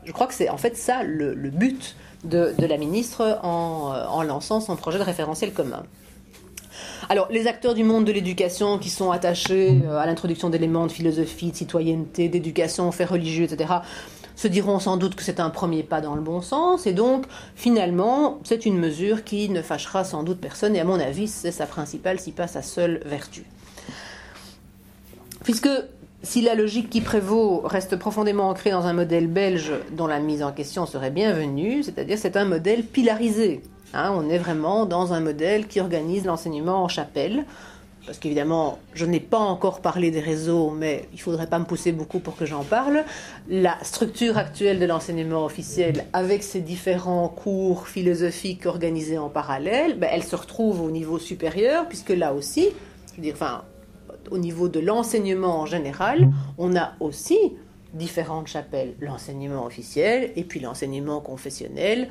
Je crois que c'est en fait ça le, but de, la ministre euh, en, lançant son projet de référentiel commun. Alors, les acteurs du monde de l'éducation qui sont attachés euh, à l'introduction d'éléments de philosophie, de citoyenneté, d'éducation, faits religieux, etc., se diront sans doute que c'est un premier pas dans le bon sens, et donc, finalement, c'est une mesure qui ne fâchera sans doute personne, et à mon avis, c'est sa principale, si pas sa seule vertu. Puisque si la logique qui prévaut reste profondément ancrée dans un modèle belge dont la mise en question serait bienvenue, c'est-à-dire c'est un modèle pilarisé. Hein, on est vraiment dans un modèle qui organise l'enseignement en chapelle, parce qu'évidemment, je n'ai pas encore parlé des réseaux, mais il ne faudrait pas me pousser beaucoup pour que j'en parle. La structure actuelle de l'enseignement officiel, avec ses différents cours philosophiques organisés en parallèle, ben, elle se retrouve au niveau supérieur, puisque là aussi, je veux dire, enfin, au niveau de l'enseignement en général, on a aussi différentes chapelles, l'enseignement officiel et puis l'enseignement confessionnel,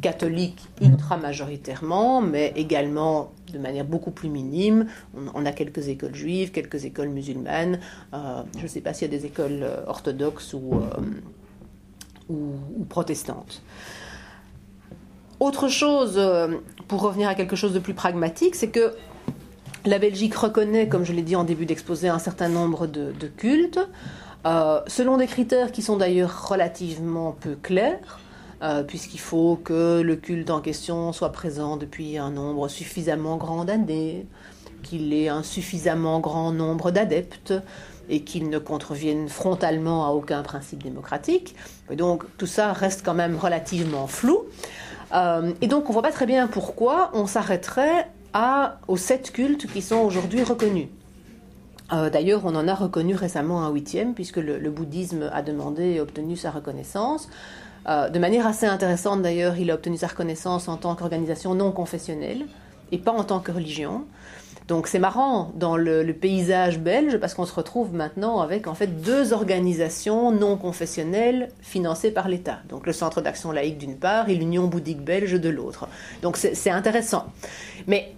catholique ultra majoritairement, mais également de manière beaucoup plus minime. On, a quelques écoles juives, quelques écoles musulmanes. Euh, je ne sais pas s'il y a des écoles euh, orthodoxes euh, ou, protestantes. Autre chose, pour revenir à quelque chose de plus pragmatique, c'est que la Belgique reconnaît, comme je l'ai dit en début d'exposé, un certain nombre de, cultes, selon des critères qui sont d'ailleurs relativement peu clairs. Euh, puisqu'il faut que le culte en question soit présent depuis un nombre suffisamment grand d'années, qu'il ait un suffisamment grand nombre d'adeptes et qu'il ne contrevienne frontalement à aucun principe démocratique. Et donc tout ça reste quand même relativement flou. Euh, et donc on ne voit pas très bien pourquoi on s'arrêterait aux sept cultes qui sont aujourd'hui reconnus. Euh, d'ailleurs, on en a reconnu récemment un huitième, puisque le bouddhisme a demandé et obtenu sa reconnaissance. Euh, de manière assez intéressante d'ailleurs, il a obtenu sa reconnaissance en tant qu'organisation non confessionnelle et pas en tant que religion. Donc c'est marrant dans le, paysage belge parce qu'on se retrouve maintenant avec en fait deux organisations non confessionnelles financées par l'État. Donc le Centre d'action laïque d'une part et l'Union bouddhique belge de l'autre. Donc c'est intéressant. Mais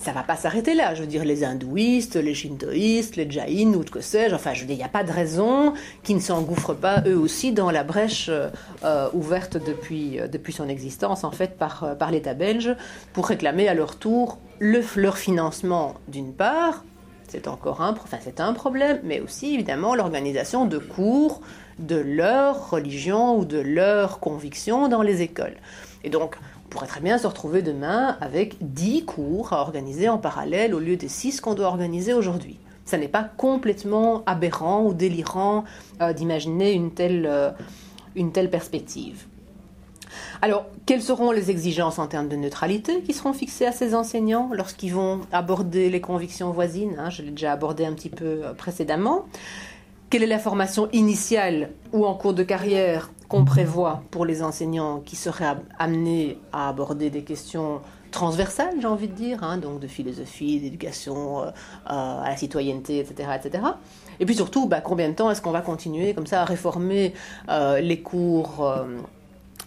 ça va pas s'arrêter là. Je veux dire, les hindouistes, les shintoïstes, les jaïns ou que sais-je. Enfin, je veux dire, il n'y a pas de raison qu'ils ne s'engouffrent pas eux aussi dans la brèche euh, ouverte depuis, euh, depuis son existence, en fait, par, euh, par l'État belge, pour réclamer à leur tour le, leur financement d'une part. C'est encore un, enfin, c'est un problème, mais aussi évidemment l'organisation de cours de leur religion ou de leur conviction dans les écoles. Et donc, pourrait très bien se retrouver demain avec 10 cours à organiser en parallèle au lieu des 6 qu'on doit organiser aujourd'hui. Ça n'est pas complètement aberrant ou délirant euh, d'imaginer une telle, euh, une telle perspective. Alors, quelles seront les exigences en termes de neutralité qui seront fixées à ces enseignants lorsqu'ils vont aborder les convictions voisines hein, Je l'ai déjà abordé un petit peu euh, précédemment? Quelle est la formation initiale ou en cours de carrière qu'on prévoit pour les enseignants qui seraient amenés à aborder des questions transversales, j'ai envie de dire, hein, donc de philosophie, d'éducation euh, à la citoyenneté, etc., etc. Et puis surtout, bah, combien de temps est-ce qu'on va continuer comme ça à réformer euh, les cours euh,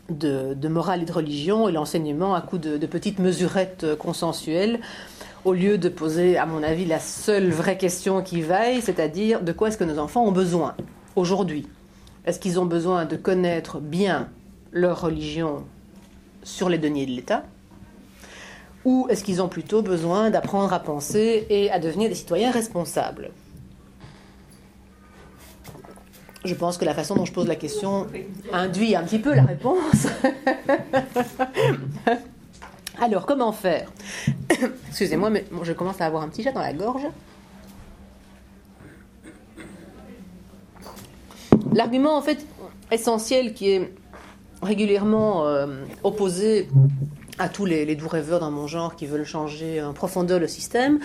de, morale et de religion et l'enseignement à coup de, de, petites mesurettes consensuelles au lieu de poser, à mon avis, la seule vraie question qui vaille, c'est-à-dire de quoi est-ce que nos enfants ont besoin aujourd'hui? Est-ce qu'ils ont besoin de connaître bien leur religion sur les deniers de l'État? Ou est-ce qu'ils ont plutôt besoin d'apprendre à penser et à devenir des citoyens responsables? Je pense que la façon dont je pose la question induit un petit peu la réponse. Alors, comment faire? Excusez-moi, mais je commence à avoir un petit chat dans la gorge. L'argument, en fait, essentiel qui est régulièrement euh, opposé à tous les, doux rêveurs dans mon genre qui veulent changer en profondeur le système,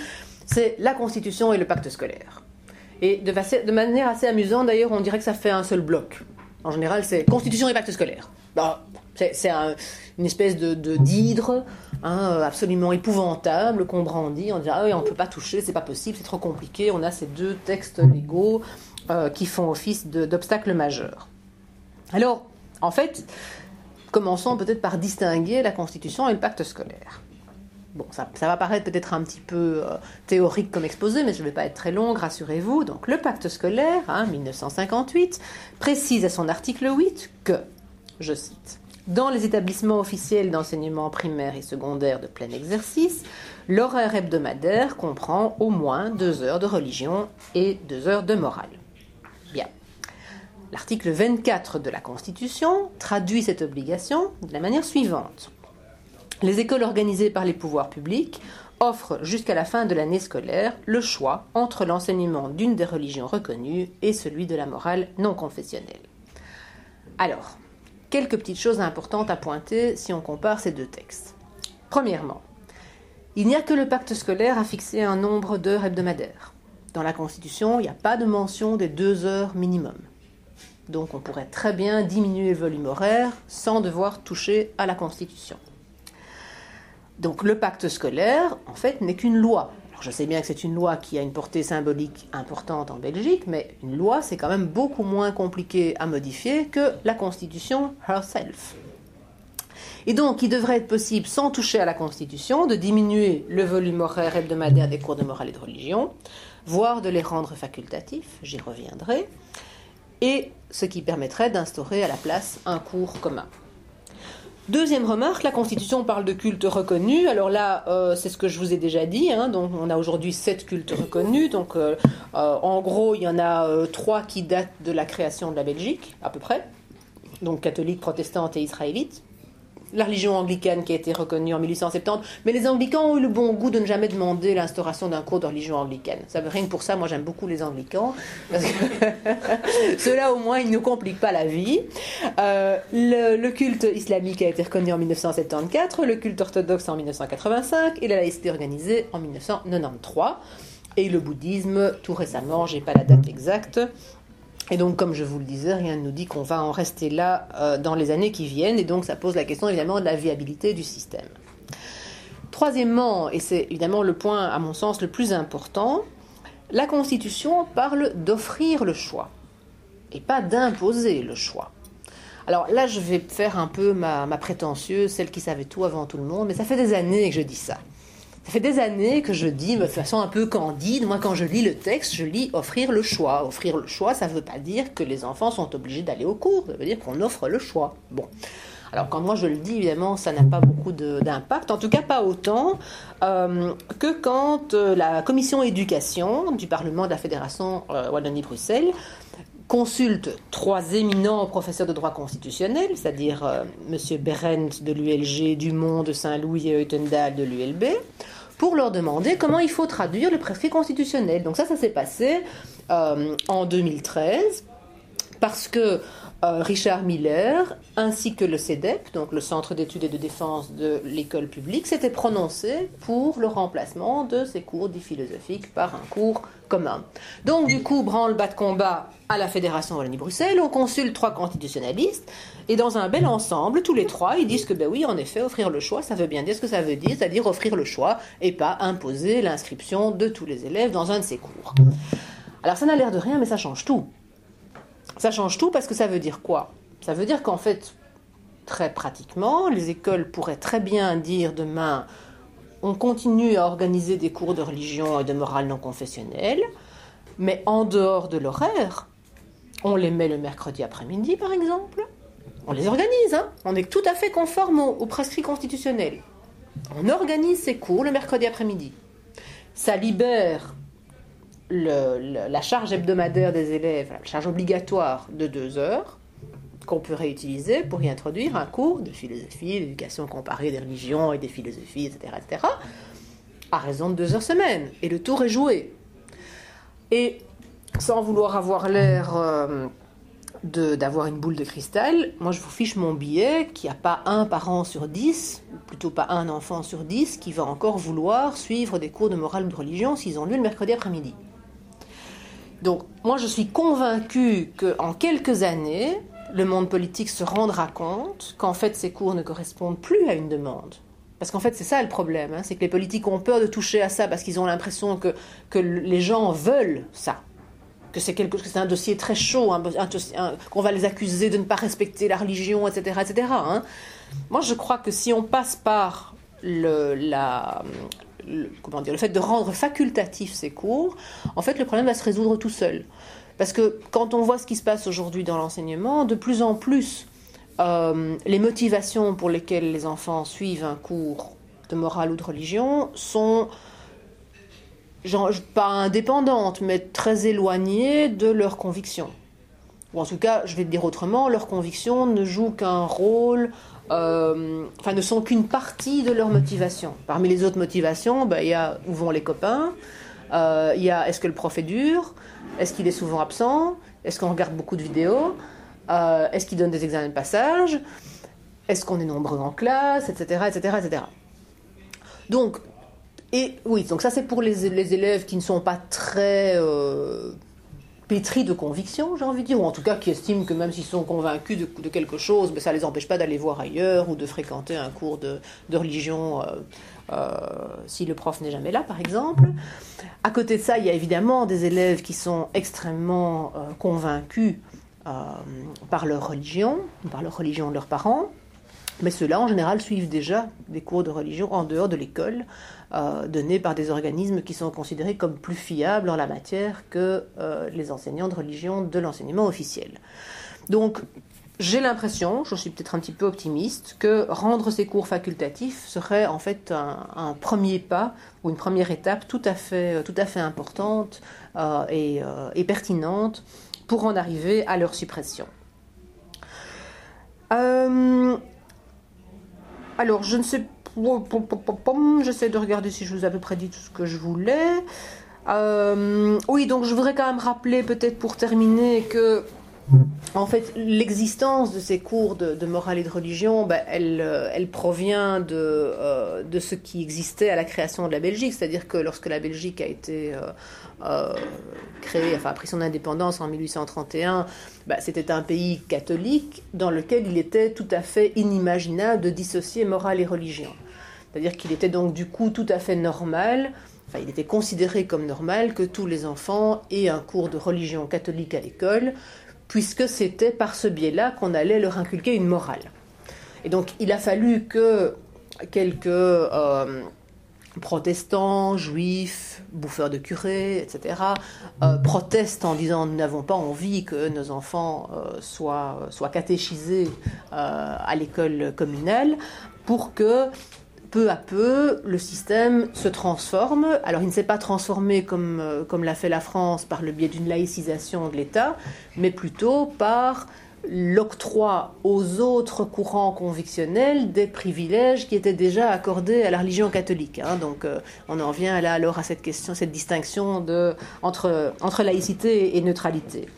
c'est la Constitution et le pacte scolaire. Et de, de manière assez amusante, d'ailleurs, on dirait que ça fait un seul bloc. En général, c'est Constitution et pacte scolaire. Bah, c'est une espèce de d'hydre hein, absolument épouvantable qu'on brandit en disant ah oui on ne peut pas toucher, c'est pas possible, c'est trop compliqué. On a ces deux textes légaux euh, qui font office d'obstacles majeurs. Alors en fait, commençons peut-être par distinguer la Constitution et le pacte scolaire. Bon, ça, va paraître peut-être un petit peu euh, théorique comme exposé, mais je ne vais pas être très long, rassurez-vous. Donc, le pacte scolaire, hein, 1958, précise à son article 8 que, je cite, dans les établissements officiels d'enseignement primaire et secondaire de plein exercice, l'horaire hebdomadaire comprend au moins deux heures de religion et deux heures de morale. Bien. L'article 24 de la Constitution traduit cette obligation de la manière suivante. Les écoles organisées par les pouvoirs publics offrent jusqu'à la fin de l'année scolaire le choix entre l'enseignement d'une des religions reconnues et celui de la morale non confessionnelle. Alors, quelques petites choses importantes à pointer si on compare ces deux textes. Premièrement, Il n'y a que le pacte scolaire à fixer un nombre d'heures hebdomadaires. Dans la Constitution, il n'y a pas de mention des deux heures minimum. Donc on pourrait très bien diminuer le volume horaire sans devoir toucher à la Constitution. Donc le pacte scolaire, en fait, n'est qu'une loi. Je sais bien que c'est une loi qui a une portée symbolique importante en Belgique, mais une loi, c'est quand même beaucoup moins compliqué à modifier que la Constitution herself. Et donc, il devrait être possible, sans toucher à la Constitution, de diminuer le volume horaire hebdomadaire des cours de morale et de religion, voire de les rendre facultatifs, j'y reviendrai, et ce qui permettrait d'instaurer à la place un cours commun. Deuxième remarque, la Constitution parle de cultes reconnus. Alors là, euh, c'est ce que je vous ai déjà dit. Hein. on a aujourd'hui sept cultes reconnus. Donc, euh, euh, en gros, il y en a trois qui datent de la création de la Belgique, à peu près. Donc, catholique, protestante et israélite la religion anglicane qui a été reconnue en 1870, mais les anglicans ont eu le bon goût de ne jamais demander l'instauration d'un cours de religion anglicane. Ça veut rien que pour ça, moi j'aime beaucoup les anglicans, parce que ceux-là au moins ils ne nous compliquent pas la vie. Euh, le, culte islamique a été reconnu en 1974, le culte orthodoxe en 1985 et la laïcité organisée en 1993. Et le bouddhisme, tout récemment, j'ai pas la date exacte, et donc, comme je vous le disais, rien ne nous dit qu'on va en rester là euh, dans les années qui viennent, et donc ça pose la question évidemment de la viabilité du système. Troisièmement, et c'est évidemment le point à mon sens le plus important, la Constitution parle d'offrir le choix, et pas d'imposer le choix. Alors là, je vais faire un peu ma, ma prétentieuse, celle qui savait tout avant tout le monde, mais ça fait des années que je dis ça. Ça fait des années que je dis de façon un peu candide, moi quand je lis le texte, je lis offrir le choix. Offrir le choix, ça ne veut pas dire que les enfants sont obligés d'aller au cours, ça veut dire qu'on offre le choix. Bon. Alors quand moi je le dis, évidemment, ça n'a pas beaucoup d'impact, en tout cas pas autant euh, que quand euh, la commission éducation du Parlement de la Fédération euh, Wallonie-Bruxelles consulte trois éminents professeurs de droit constitutionnel, c'est-à-dire M. Berendt de l'ULG, Dumont de Saint-Louis et Eutendal de l'ULB, pour leur demander comment il faut traduire le prescrit constitutionnel. Donc ça, ça s'est passé euh, en 2013 parce que Richard Miller ainsi que le CEDEP, donc le Centre d'études et de défense de l'école publique, s'étaient prononcés pour le remplacement de ces cours dits philosophiques par un cours commun. Donc du coup, branle-bas de combat à la Fédération Wallonie-Bruxelles, on consulte trois constitutionnalistes et dans un bel ensemble, tous les trois, ils disent que ben oui, en effet, offrir le choix, ça veut bien dire ce que ça veut dire, c'est-à-dire offrir le choix et pas imposer l'inscription de tous les élèves dans un de ces cours. Alors ça n'a l'air de rien, mais ça change tout. Ça change tout parce que ça veut dire quoi? Ça veut dire qu'en fait, très pratiquement, les écoles pourraient très bien dire demain, on continue à organiser des cours de religion et de morale non confessionnelle, mais en dehors de l'horaire, on les met le mercredi après-midi, par exemple, on les organise, hein. on est tout à fait conforme au, prescrit constitutionnel. On organise ces cours le mercredi après-midi. Ça libère la charge hebdomadaire des élèves, la charge obligatoire de deux heures, qu'on peut réutiliser pour y introduire un cours de philosophie, d'éducation comparée des religions et des philosophies, etc., etc., à raison de deux heures semaine. Et le tour est joué. Et sans vouloir avoir l'air euh, d'avoir une boule de cristal, moi je vous fiche mon billet qu'il n'y a pas un parent sur dix, plutôt pas un enfant sur dix, qui va encore vouloir suivre des cours de morale ou de religion s'ils ont lieu le mercredi après-midi. Donc moi je suis convaincue qu'en quelques années, le monde politique se rendra compte qu'en fait ces cours ne correspondent plus à une demande. Parce qu'en fait, c'est ça le problème, hein, c'est que les politiques ont peur de toucher à ça parce qu'ils ont l'impression que, que les gens veulent ça que c'est quelque c'est un dossier très chaud, qu'on va les accuser de ne pas respecter la religion, etc., etc. Hein. Moi, je crois que si on passe par le, la, comment dire, le fait de rendre facultatif ces cours, en fait, le problème va se résoudre tout seul. Parce que quand on voit ce qui se passe aujourd'hui dans l'enseignement, de plus en plus, euh, les motivations pour lesquelles les enfants suivent un cours de morale ou de religion sont genre, pas indépendantes, mais très éloignées de leurs convictions. Ou en tout cas, je vais te dire autrement, leurs convictions ne jouent qu'un rôle, euh, enfin ne sont qu'une partie de leur motivation. Parmi les autres motivations, ben, il y a où vont les copains, euh, il y a est-ce que le prof est dur, est-ce qu'il est souvent absent, est-ce qu'on regarde beaucoup de vidéos, euh, est-ce qu'il donne des examens de passage, est-ce qu'on est nombreux en classe, etc., etc., etc. Donc, et oui, donc ça c'est pour les, élèves qui ne sont pas très pétris de conviction, j'ai envie de dire, ou en tout cas qui estiment que même s'ils sont convaincus de, quelque chose, ben, ça ne les empêche pas d'aller voir ailleurs ou de fréquenter un cours de, religion euh, euh, si le prof n'est jamais là, par exemple. À côté de ça, il y a évidemment des élèves qui sont extrêmement convaincus par leur religion, par leur religion de leurs parents. Mais ceux-là, en général, suivent déjà des cours de religion en dehors de l'école, euh, donnés par des organismes qui sont considérés comme plus fiables en la matière que euh, les enseignants de religion de l'enseignement officiel. Donc, j'ai l'impression, je suis peut-être un petit peu optimiste, que rendre ces cours facultatifs serait en fait un, premier pas ou une première étape tout à fait, tout à fait importante euh, et, et, pertinente pour en arriver à leur suppression. Alors, je ne sais pas. J'essaie de regarder si je vous ai à peu près dit tout ce que je voulais. Euh, oui, donc je voudrais quand même rappeler, peut-être pour terminer, que en fait, l'existence de ces cours de, morale et de religion, ben, elle, euh, elle, provient de, euh, de, ce qui existait à la création de la Belgique. C'est-à-dire que lorsque la Belgique a été créée, enfin, a pris son indépendance en 1831, ben, c'était un pays catholique dans lequel il était tout à fait inimaginable de dissocier morale et religion. C'est-à-dire qu'il était donc du coup tout à fait normal Enfin, il était considéré comme normal que tous les enfants aient un cours de religion catholique à l'école, puisque c'était par ce biais-là qu'on allait leur inculquer une morale. Et donc il a fallu que quelques euh, protestants, juifs, bouffeurs de curés, etc., euh, protestent en disant nous n'avons pas envie que nos enfants euh, soient, soient, catéchisés à l'école communale, pour que peu à peu, le système se transforme. Alors, il ne s'est pas transformé comme, euh, comme l'a fait la France par le biais d'une laïcisation de l'État, mais plutôt par l'octroi aux autres courants convictionnels des privilèges qui étaient déjà accordés à la religion catholique. Hein. Donc, euh, on en vient là alors à cette question, cette distinction de, entre, entre laïcité et neutralité.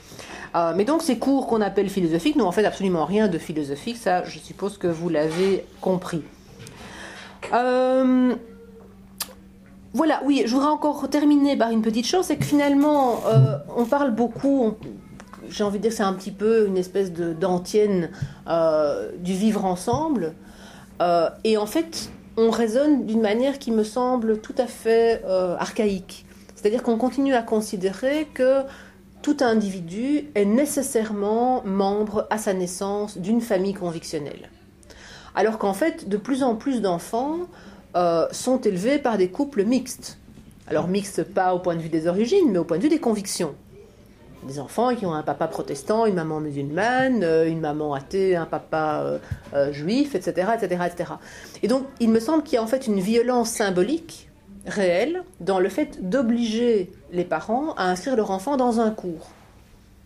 Euh, mais donc, ces cours qu'on appelle philosophiques n'ont en fait absolument rien de philosophique, ça, je suppose que vous l'avez compris. Euh, voilà, oui, je voudrais encore terminer par une petite chose, c'est que finalement, euh, on parle beaucoup, j'ai envie de dire que c'est un petit peu une espèce d'antienne euh, du vivre ensemble, et en fait, on raisonne d'une manière qui me semble tout à fait archaïque. C'est-à-dire qu'on continue à considérer que tout individu est nécessairement membre à sa naissance d'une famille convictionnelle. Alors qu'en fait, de plus en plus d'enfants euh, sont élevés par des couples mixtes. Alors mixtes pas au point de vue des origines, mais au point de vue des convictions. Des enfants qui ont un papa protestant, une maman musulmane, euh, une maman athée, un papa euh, juif, etc., etc., etc. Et donc, il me semble qu'il y a en fait une violence symbolique réelle dans le fait d'obliger les parents à inscrire leur enfant dans un cours.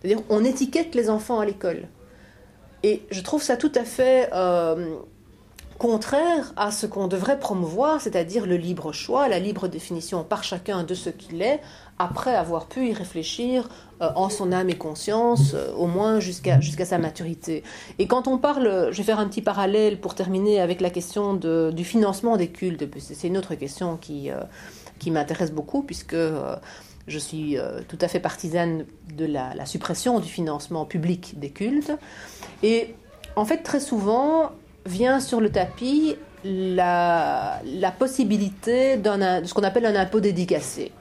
C'est-à-dire, on étiquette les enfants à l'école. Et je trouve ça tout à fait contraire à ce qu'on devrait promouvoir, c'est-à-dire le libre choix, la libre définition par chacun de ce qu'il est, après avoir pu y réfléchir euh, en son âme et conscience, euh, au moins jusqu'à jusqu'à sa maturité. Et quand on parle, je vais faire un petit parallèle pour terminer avec la question de, du financement des cultes, c'est une autre question qui, euh, qui m'intéresse beaucoup, puisque je suis tout à fait partisane de la suppression du financement public des cultes. Et en fait, très souvent, vient sur le tapis la, possibilité de ce qu'on appelle un impôt dédicacé.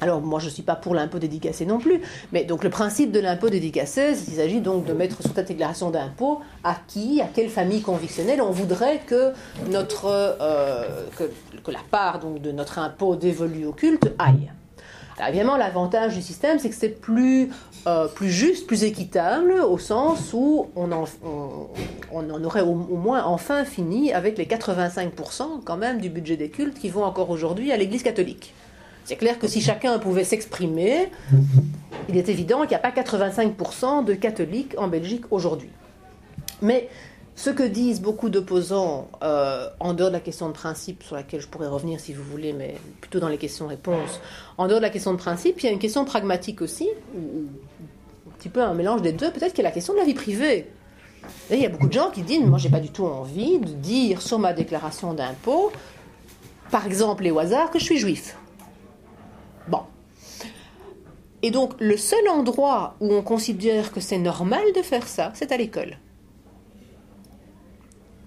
Alors moi je ne suis pas pour l'impôt dédicacé non plus, mais donc le principe de l'impôt dédicacé, il s'agit donc de mettre sur cette déclaration d'impôt à qui, à quelle famille convictionnelle on voudrait que notre euh, que, la part donc de notre impôt dévolu au culte aille évidemment, l'avantage du système, c'est que c'est plus, euh, plus juste, plus équitable, au sens où on en, aurait au, moins enfin fini avec les 85% quand même du budget des cultes qui vont encore aujourd'hui à l'Église catholique. C'est clair que si chacun pouvait s'exprimer, il est évident qu'il n'y a pas 85% de catholiques en Belgique aujourd'hui. Mais ce que disent beaucoup d'opposants, euh, en dehors de la question de principe, sur laquelle je pourrais revenir si vous voulez, mais plutôt dans les questions-réponses, en dehors de la question de principe, il y a une question pragmatique aussi, petit peu un mélange des deux, peut-être qu'il y a la question de la vie privée. il y a beaucoup de gens qui disent, moi j'ai pas du tout envie de dire sur ma déclaration d'impôt par exemple et au hasard, que je suis juif. Bon. Et donc, le seul endroit où on considère que c'est normal de faire ça, c'est à l'école.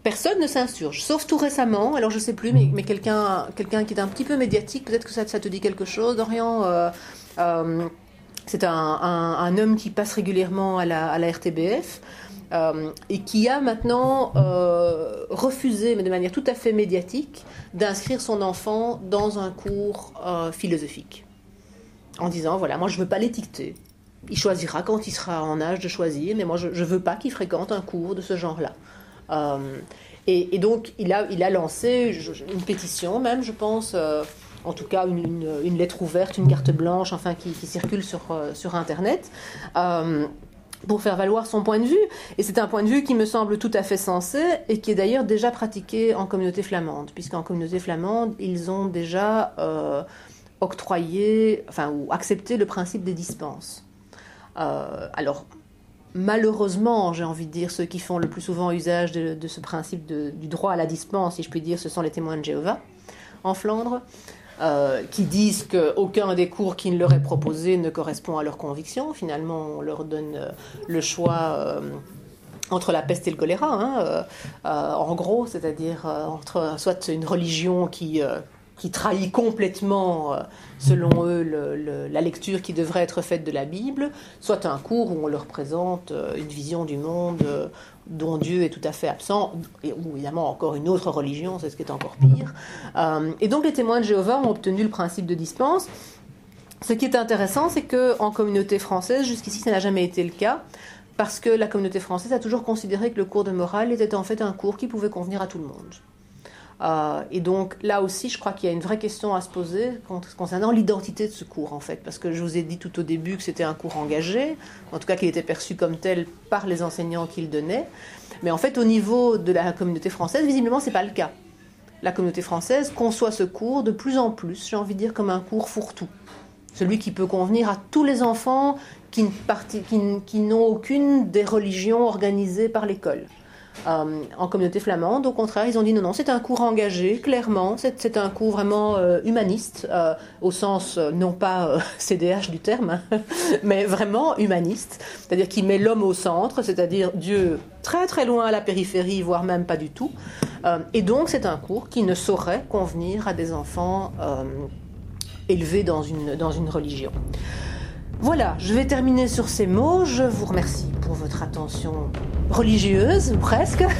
Personne ne s'insurge, sauf tout récemment, alors je ne sais plus, mais, quelqu'un qui est un petit peu médiatique, peut-être que ça, ça, te dit quelque chose, Dorian. Euh, euh, c'est un, homme qui passe régulièrement à la, RTBF. Euh, et qui a maintenant refusé, mais de manière tout à fait médiatique, d'inscrire son enfant dans un cours philosophique. En disant, voilà, moi je ne veux pas l'étiqueter. Il choisira quand il sera en âge de choisir, mais moi je ne veux pas qu'il fréquente un cours de ce genre-là. Euh, et, donc, il a, lancé une pétition, même, je pense, euh, en tout cas une, lettre ouverte, une carte blanche, enfin, qui, circule sur, euh, sur Internet pour faire valoir son point de vue. Et c'est un point de vue qui me semble tout à fait sensé et qui est d'ailleurs déjà pratiqué en communauté flamande, puisqu'en communauté flamande, ils ont déjà octroyé, enfin, ou accepté le principe des dispenses. alors, malheureusement, j'ai envie de dire, ceux qui font le plus souvent usage de, ce principe du droit à la dispense, si je puis dire, ce sont les témoins de Jéhovah en Flandre, euh, qui disent qu'aucun des cours qui leur est proposé ne correspond à leurs convictions. Finalement, on leur donne euh, le choix. Euh, entre la peste et le choléra, hein, en gros, c'est-à-dire entre soit une religion qui qui trahit complètement, euh, selon eux, la lecture qui devrait être faite de la Bible, soit un cours où on leur présente euh, une vision du monde euh, dont Dieu est tout à fait absent, et, ou évidemment encore une autre religion, c'est ce qui est encore pire. et donc les témoins de Jéhovah ont obtenu le principe de dispense. Ce qui est intéressant, c'est qu'en communauté française, jusqu'ici, ça n'a jamais été le cas, parce que la communauté française a toujours considéré que le cours de morale était en fait un cours qui pouvait convenir à tout le monde. Euh, et donc là aussi, je crois qu'il y a une vraie question à se poser concernant l'identité de ce cours, en fait, parce que je vous ai dit tout au début que c'était un cours engagé, en tout cas qu'il était perçu comme tel par les enseignants qu'il donnait. Mais en fait, au niveau de la communauté française, visiblement, c'est pas le cas. La communauté française conçoit ce cours de plus en plus, j'ai envie de dire, comme un cours fourre-tout. Celui qui peut convenir à tous les enfants qui, qui n'ont aucune des religions organisées par l'école. Euh, en communauté flamande. Au contraire, ils ont dit non, non, c'est un cours engagé, clairement. C'est un cours vraiment euh, humaniste, euh, au sens non pas CDH du terme, mais vraiment humaniste. C'est-à-dire qu'il met l'homme au centre, c'est-à-dire Dieu très très loin à la périphérie, voire même pas du tout. et donc, c'est un cours qui ne saurait convenir à des enfants élevés dans une, dans une religion. Voilà, je vais terminer sur ces mots. Je vous remercie pour votre attention religieuse, presque.